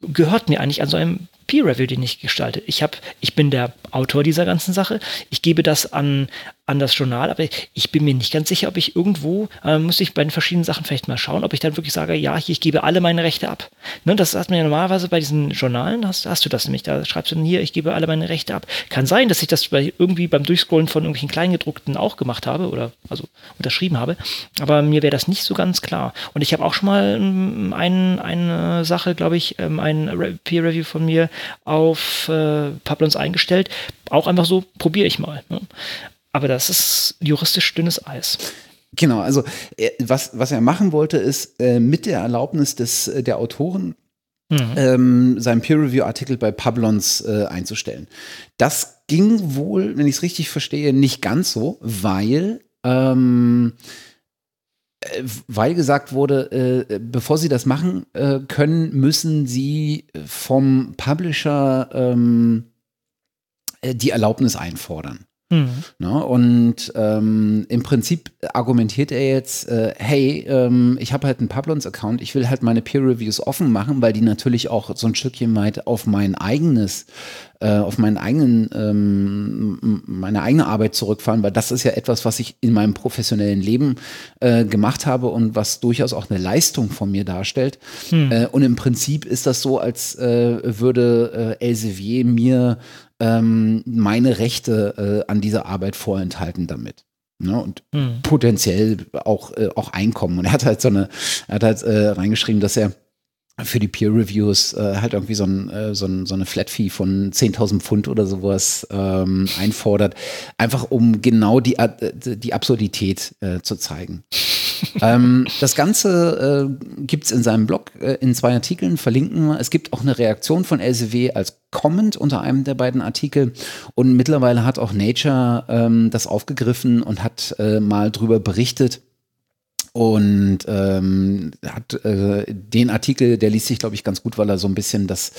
gehört mir eigentlich an so einem Peer Review, den ich gestalte. Ich habe, ich bin der Autor dieser ganzen Sache. Ich gebe das an an das Journal, aber ich bin mir nicht ganz sicher, ob ich irgendwo, äh, muss ich bei den verschiedenen Sachen vielleicht mal schauen, ob ich dann wirklich sage, ja, hier, ich gebe alle meine Rechte ab. Ne, das hat man ja normalerweise bei diesen Journalen, hast, hast du das nämlich, da schreibst du dann hier, ich gebe alle meine Rechte ab. Kann sein, dass ich das bei, irgendwie beim Durchscrollen von irgendwelchen Kleingedruckten auch gemacht habe oder also unterschrieben habe, aber mir wäre das nicht so ganz klar. Und ich habe auch schon mal ähm, ein, eine Sache, glaube ich, ähm, ein Peer-Review von mir auf äh, Pablons eingestellt, auch einfach so, probiere ich mal. Ne? Aber das ist juristisch dünnes Eis. Genau, also äh, was, was er machen wollte, ist äh, mit der Erlaubnis des, äh, der Autoren mhm. ähm, seinen Peer-Review-Artikel bei Pablons äh, einzustellen. Das ging wohl, wenn ich es richtig verstehe, nicht ganz so, weil ähm, äh, weil gesagt wurde, äh, bevor sie das machen äh, können, müssen sie vom Publisher ähm, die Erlaubnis einfordern. Mhm. Ne? Und ähm, im Prinzip argumentiert er jetzt, äh, hey, ähm, ich habe halt einen Pablons-Account, ich will halt meine Peer-Reviews offen machen, weil die natürlich auch so ein Stückchen weit auf mein eigenes äh, auf meinen eigenen, ähm, meine eigene Arbeit zurückfahren, weil das ist ja etwas, was ich in meinem professionellen Leben äh, gemacht habe und was durchaus auch eine Leistung von mir darstellt. Hm. Äh, und im Prinzip ist das so, als äh, würde äh, Elsevier mir ähm, meine Rechte äh, an dieser Arbeit vorenthalten damit. Ne, und hm. potenziell auch, äh, auch Einkommen. Und er hat halt so eine, er hat halt äh, reingeschrieben, dass er für die Peer Reviews äh, halt irgendwie so, ein, äh, so, ein, so eine Flat Fee von 10.000 Pfund oder sowas ähm, einfordert, einfach um genau die, äh, die Absurdität äh, zu zeigen. ähm, das Ganze äh, gibt es in seinem Blog äh, in zwei Artikeln, verlinken wir. Es gibt auch eine Reaktion von LCW als Comment unter einem der beiden Artikel und mittlerweile hat auch Nature ähm, das aufgegriffen und hat äh, mal drüber berichtet und ähm, hat äh, den Artikel, der liest sich, glaube ich, ganz gut, weil er so ein bisschen das,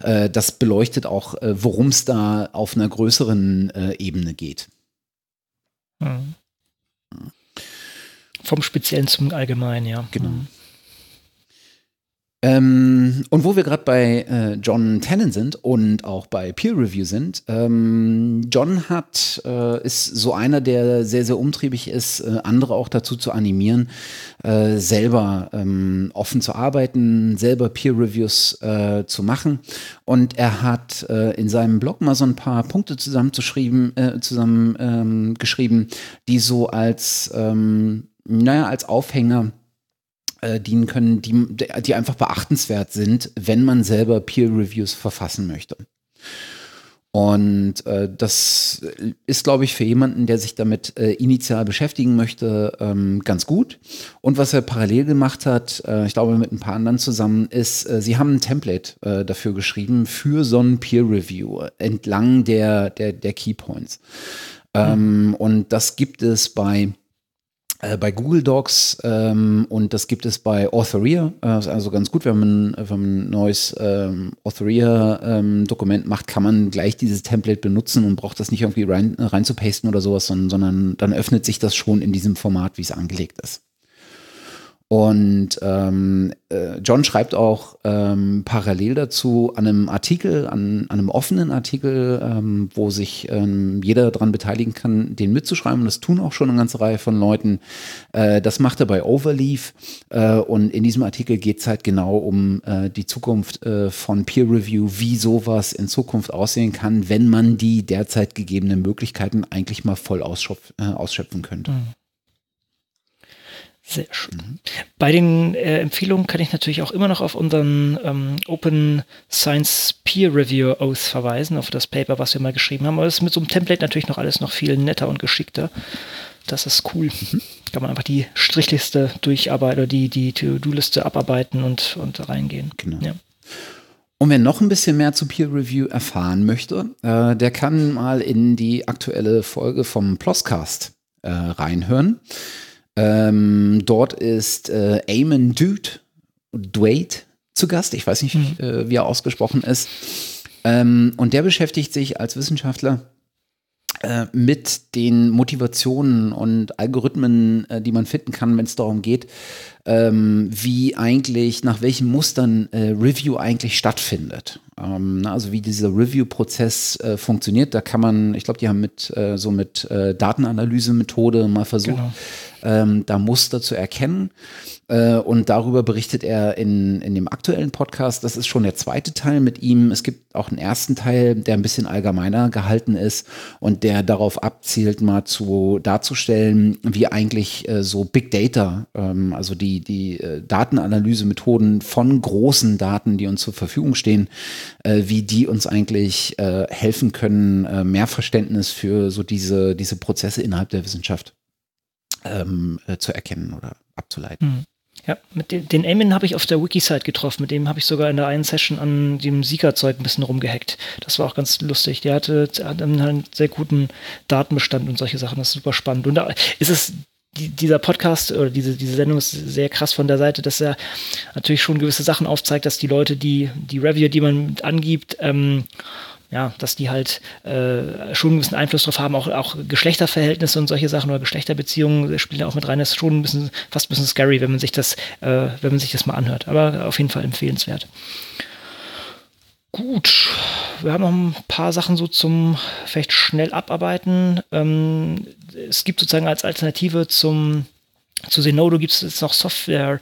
äh, das beleuchtet auch, äh, worum es da auf einer größeren äh, Ebene geht. Mhm. Vom Speziellen zum Allgemeinen, ja. Genau. Mhm. Ähm, und wo wir gerade bei äh, John Tannen sind und auch bei Peer Review sind, ähm, John hat, äh, ist so einer, der sehr, sehr umtriebig ist, äh, andere auch dazu zu animieren, äh, selber ähm, offen zu arbeiten, selber Peer Reviews äh, zu machen. Und er hat äh, in seinem Blog mal so ein paar Punkte zusammengeschrieben, zusammen ähm, geschrieben, die so als, ähm, naja, als Aufhänger äh, dienen können, die, die einfach beachtenswert sind, wenn man selber Peer Reviews verfassen möchte. Und äh, das ist, glaube ich, für jemanden, der sich damit äh, initial beschäftigen möchte, ähm, ganz gut. Und was er parallel gemacht hat, äh, ich glaube mit ein paar anderen zusammen, ist, äh, sie haben ein Template äh, dafür geschrieben für so ein Peer Review entlang der, der, der Keypoints. Ähm, mhm. Und das gibt es bei bei Google Docs ähm, und das gibt es bei Authoria. Äh, also ganz gut, wenn man, wenn man ein neues ähm, Authoria-Dokument ähm, macht, kann man gleich dieses Template benutzen und braucht das nicht irgendwie rein, rein zu pasten oder sowas, sondern, sondern dann öffnet sich das schon in diesem Format, wie es angelegt ist. Und ähm, äh, John schreibt auch ähm, parallel dazu an einem Artikel, an, an einem offenen Artikel, ähm, wo sich ähm, jeder daran beteiligen kann, den mitzuschreiben. Und das tun auch schon eine ganze Reihe von Leuten. Äh, das macht er bei Overleaf. Äh, und in diesem Artikel geht es halt genau um äh, die Zukunft äh, von Peer Review, wie sowas in Zukunft aussehen kann, wenn man die derzeit gegebenen Möglichkeiten eigentlich mal voll ausschöpf, ausschöpfen könnte. Mhm. Sehr schön. Bei den äh, Empfehlungen kann ich natürlich auch immer noch auf unseren ähm, Open Science Peer Review Oath verweisen, auf das Paper, was wir mal geschrieben haben. Aber das ist mit so einem Template natürlich noch alles noch viel netter und geschickter. Das ist cool. Mhm. Kann man einfach die Strichliste durcharbeiten oder die, die To-Do-Liste abarbeiten und, und reingehen. Genau. Ja. Und wer noch ein bisschen mehr zu Peer Review erfahren möchte, äh, der kann mal in die aktuelle Folge vom Ploscast äh, reinhören. Ähm, dort ist äh, Eamon Dude, Dwade zu Gast. Ich weiß nicht, mhm. äh, wie er ausgesprochen ist. Ähm, und der beschäftigt sich als Wissenschaftler äh, mit den Motivationen und Algorithmen, äh, die man finden kann, wenn es darum geht, ähm, wie eigentlich, nach welchen Mustern äh, Review eigentlich stattfindet. Ähm, also wie dieser Review-Prozess äh, funktioniert, da kann man, ich glaube, die haben mit äh, so mit äh, Datenanalyse-Methode mal versucht, genau. Ähm, da Muster zu erkennen. Äh, und darüber berichtet er in, in dem aktuellen Podcast. Das ist schon der zweite Teil mit ihm. Es gibt auch einen ersten Teil, der ein bisschen allgemeiner gehalten ist und der darauf abzielt, mal zu darzustellen, wie eigentlich äh, so Big Data, ähm, also die, die äh, Datenanalyse-Methoden von großen Daten, die uns zur Verfügung stehen, äh, wie die uns eigentlich äh, helfen können, äh, mehr Verständnis für so diese, diese Prozesse innerhalb der Wissenschaft ähm, zu erkennen oder abzuleiten. Mhm. Ja, mit den, den Emin habe ich auf der Wiki-Site getroffen. Mit dem habe ich sogar in der einen Session an dem Siegerzeug ein bisschen rumgehackt. Das war auch ganz lustig. Der hatte, hatte einen sehr guten Datenbestand und solche Sachen. Das ist super spannend. Und da ist es die, dieser Podcast oder diese, diese Sendung ist sehr krass von der Seite, dass er natürlich schon gewisse Sachen aufzeigt, dass die Leute, die, die Review, die man angibt, ähm, ja, dass die halt äh, schon einen gewissen Einfluss drauf haben, auch, auch Geschlechterverhältnisse und solche Sachen oder Geschlechterbeziehungen spielen da auch mit rein. Das ist schon ein bisschen, fast ein bisschen scary, wenn man sich das, äh, wenn man sich das mal anhört. Aber auf jeden Fall empfehlenswert. Gut, wir haben noch ein paar Sachen so zum vielleicht schnell abarbeiten. Ähm, es gibt sozusagen als Alternative zum zu Zenodo gibt es jetzt noch Software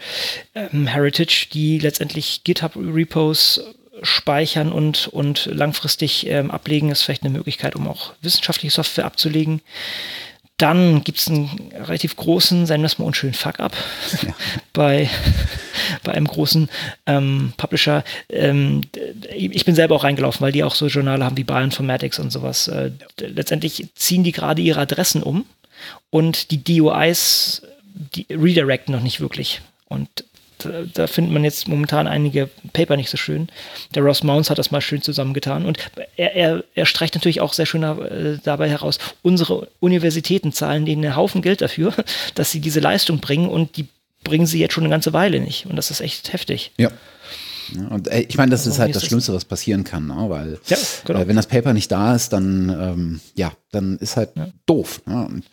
ähm, Heritage, die letztendlich GitHub Repos speichern und, und langfristig ähm, ablegen, ist vielleicht eine Möglichkeit, um auch wissenschaftliche Software abzulegen. Dann gibt es einen relativ großen, sagen wir es mal unschön, Fuck-up ja. bei, bei einem großen ähm, Publisher. Ähm, ich bin selber auch reingelaufen, weil die auch so Journale haben wie Bioinformatics und sowas. Äh, letztendlich ziehen die gerade ihre Adressen um und die DOIs die redirecten noch nicht wirklich. Und da findet man jetzt momentan einige Paper nicht so schön. Der Ross Mounds hat das mal schön zusammengetan und er, er, er streicht natürlich auch sehr schön äh, dabei heraus, unsere Universitäten zahlen denen einen Haufen Geld dafür, dass sie diese Leistung bringen und die bringen sie jetzt schon eine ganze Weile nicht. Und das ist echt heftig. Ja. Ja, und äh, ich meine, das ist halt das Schlimmste, was passieren kann, ne? weil ja, genau. äh, wenn das Paper nicht da ist, dann ähm, ja, dann ist halt ja. doof. Ne? Und,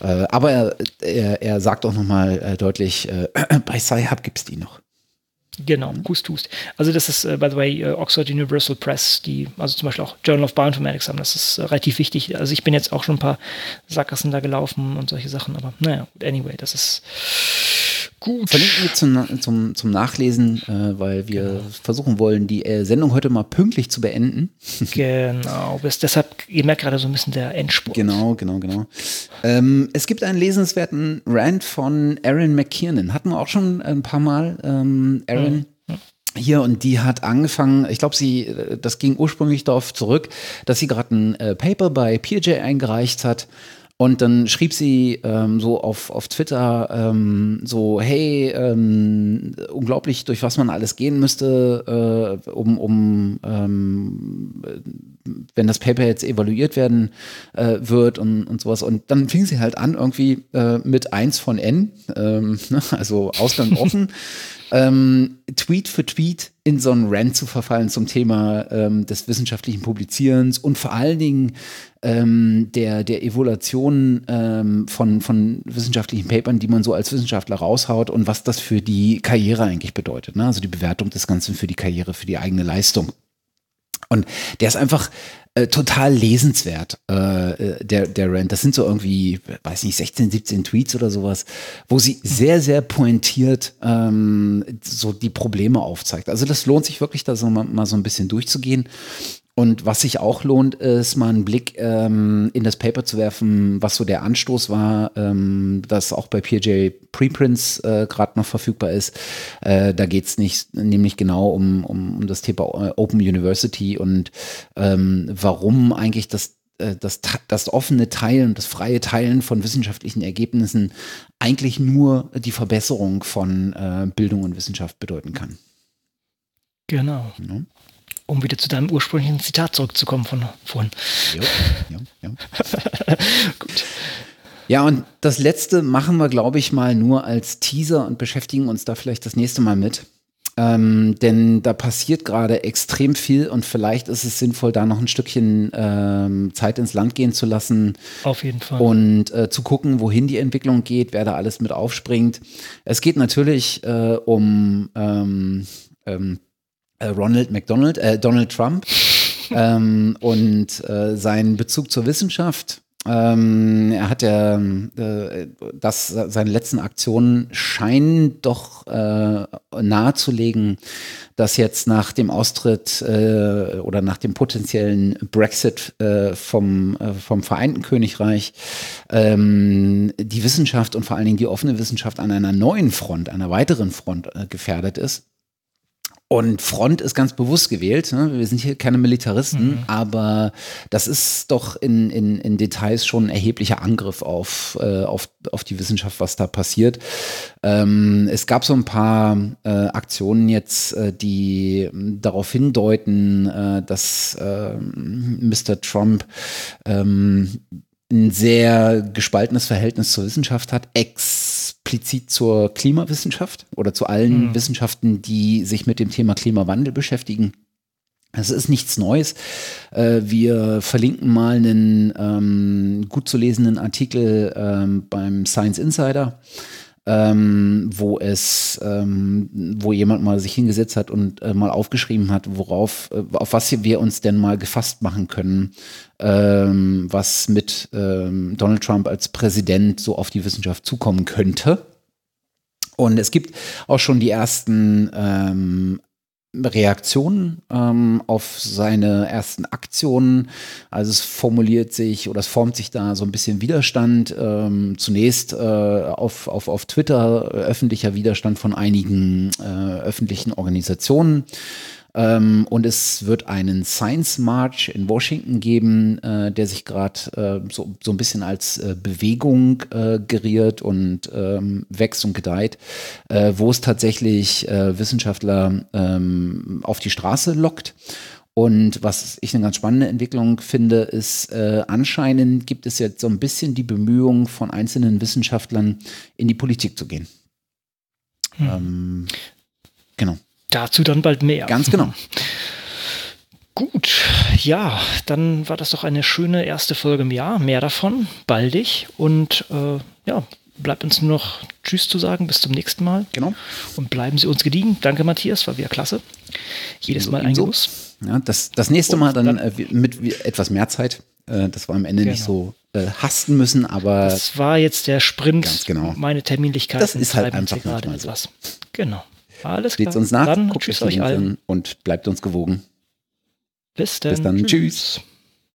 äh, aber er, er, er, sagt auch nochmal äh, deutlich, äh, bei Sci-Hub gibt es die noch. Genau, Goose Tooth. Also das ist, uh, by the way, uh, Oxford Universal Press, die, also zum Beispiel auch Journal of Bioinformatics haben, das ist relativ wichtig. Also ich bin jetzt auch schon ein paar Sackgassen da gelaufen und solche Sachen, aber naja, anyway, das ist Gut. Verlinken wir zum, zum, zum Nachlesen, äh, weil wir genau. versuchen wollen, die äh, Sendung heute mal pünktlich zu beenden. Genau, bis deshalb, ihr merkt gerade so ein bisschen der Endspurt. Genau, genau, genau. Ähm, es gibt einen lesenswerten Rant von Aaron McKiernan. Hatten wir auch schon ein paar Mal. Ähm, Aaron. Mhm hier und die hat angefangen, ich glaube, sie, äh, das ging ursprünglich darauf zurück, dass sie gerade ein äh, Paper bei PJ eingereicht hat und dann schrieb sie ähm, so auf, auf Twitter ähm, so, hey, ähm, unglaublich, durch was man alles gehen müsste, äh, um, um ähm, wenn das Paper jetzt evaluiert werden äh, wird und, und sowas. Und dann fing sie halt an, irgendwie äh, mit 1 von N, ähm, ne, also Ausgang offen. ähm, Tweet für Tweet in so einen Rant zu verfallen zum Thema ähm, des wissenschaftlichen Publizierens und vor allen Dingen ähm, der, der Evaluation ähm, von, von wissenschaftlichen Papern, die man so als Wissenschaftler raushaut und was das für die Karriere eigentlich bedeutet. Ne? Also die Bewertung des Ganzen für die Karriere, für die eigene Leistung. Und der ist einfach äh, total lesenswert, äh, äh, der, der Rant. Das sind so irgendwie, weiß nicht, 16, 17 Tweets oder sowas, wo sie sehr, sehr pointiert ähm, so die Probleme aufzeigt. Also das lohnt sich wirklich, da so mal, mal so ein bisschen durchzugehen. Und was sich auch lohnt, ist mal einen Blick ähm, in das Paper zu werfen, was so der Anstoß war, ähm, das auch bei PJ Preprints äh, gerade noch verfügbar ist. Äh, da geht es nicht, nämlich genau um, um, um das Thema äh, Open University und ähm, warum eigentlich das äh, das, das offene Teilen, das freie Teilen von wissenschaftlichen Ergebnissen eigentlich nur die Verbesserung von äh, Bildung und Wissenschaft bedeuten kann. Genau. Ja um wieder zu deinem ursprünglichen Zitat zurückzukommen von vorhin. Jo, jo, jo. Gut. Ja, und das letzte machen wir, glaube ich, mal nur als Teaser und beschäftigen uns da vielleicht das nächste Mal mit. Ähm, denn da passiert gerade extrem viel und vielleicht ist es sinnvoll, da noch ein Stückchen ähm, Zeit ins Land gehen zu lassen. Auf jeden Fall. Und äh, zu gucken, wohin die Entwicklung geht, wer da alles mit aufspringt. Es geht natürlich äh, um ähm, ähm äh, Ronald McDonald, äh, Donald Trump ähm, und äh, seinen Bezug zur Wissenschaft. Ähm, er hat ja, äh, dass seine letzten Aktionen scheinen doch äh, nahezulegen, dass jetzt nach dem Austritt äh, oder nach dem potenziellen Brexit äh, vom, äh, vom Vereinten Königreich ähm, die Wissenschaft und vor allen Dingen die offene Wissenschaft an einer neuen Front, einer weiteren Front äh, gefährdet ist. Und Front ist ganz bewusst gewählt. Ne? Wir sind hier keine Militaristen, mhm. aber das ist doch in, in, in Details schon ein erheblicher Angriff auf, äh, auf, auf die Wissenschaft, was da passiert. Ähm, es gab so ein paar äh, Aktionen jetzt, äh, die darauf hindeuten, äh, dass Mr. Trump ähm, ein sehr gespaltenes Verhältnis zur Wissenschaft hat, explizit zur Klimawissenschaft oder zu allen mhm. Wissenschaften, die sich mit dem Thema Klimawandel beschäftigen. Es ist nichts Neues. Äh, wir verlinken mal einen ähm, gut zu lesenden Artikel ähm, beim Science Insider ähm, wo es, ähm, wo jemand mal sich hingesetzt hat und äh, mal aufgeschrieben hat, worauf, äh, auf was wir uns denn mal gefasst machen können, ähm, was mit ähm, Donald Trump als Präsident so auf die Wissenschaft zukommen könnte. Und es gibt auch schon die ersten ähm, Reaktionen ähm, auf seine ersten Aktionen. Also es formuliert sich oder es formt sich da so ein bisschen Widerstand. Ähm, zunächst äh, auf, auf, auf Twitter äh, öffentlicher Widerstand von einigen äh, öffentlichen Organisationen. Ähm, und es wird einen Science March in Washington geben, äh, der sich gerade äh, so, so ein bisschen als äh, Bewegung äh, geriert und ähm, wächst und gedeiht, äh, wo es tatsächlich äh, Wissenschaftler ähm, auf die Straße lockt. Und was ich eine ganz spannende Entwicklung finde, ist, äh, anscheinend gibt es jetzt so ein bisschen die Bemühungen von einzelnen Wissenschaftlern, in die Politik zu gehen. Hm. Ähm, genau. Dazu dann bald mehr. Ganz genau. Gut, ja, dann war das doch eine schöne erste Folge im Jahr. Mehr davon, baldig. Und äh, ja, bleibt uns nur noch Tschüss zu sagen. Bis zum nächsten Mal. Genau. Und bleiben Sie uns gediegen. Danke, Matthias, war wieder klasse. Jedes Mal ein Genuss. Ja, das, das nächste Mal dann, dann äh, mit etwas mehr Zeit, äh, dass wir am Ende genau. nicht so äh, hasten müssen, aber. Das war jetzt der Sprint. Ganz genau. Meine Terminlichkeit. Das ist halt einfach gerade etwas. Genau. Alles Steht klar. uns nach, dann guckt tschüss euch allen und bleibt uns gewogen. Bis dann. Bis dann. tschüss. tschüss.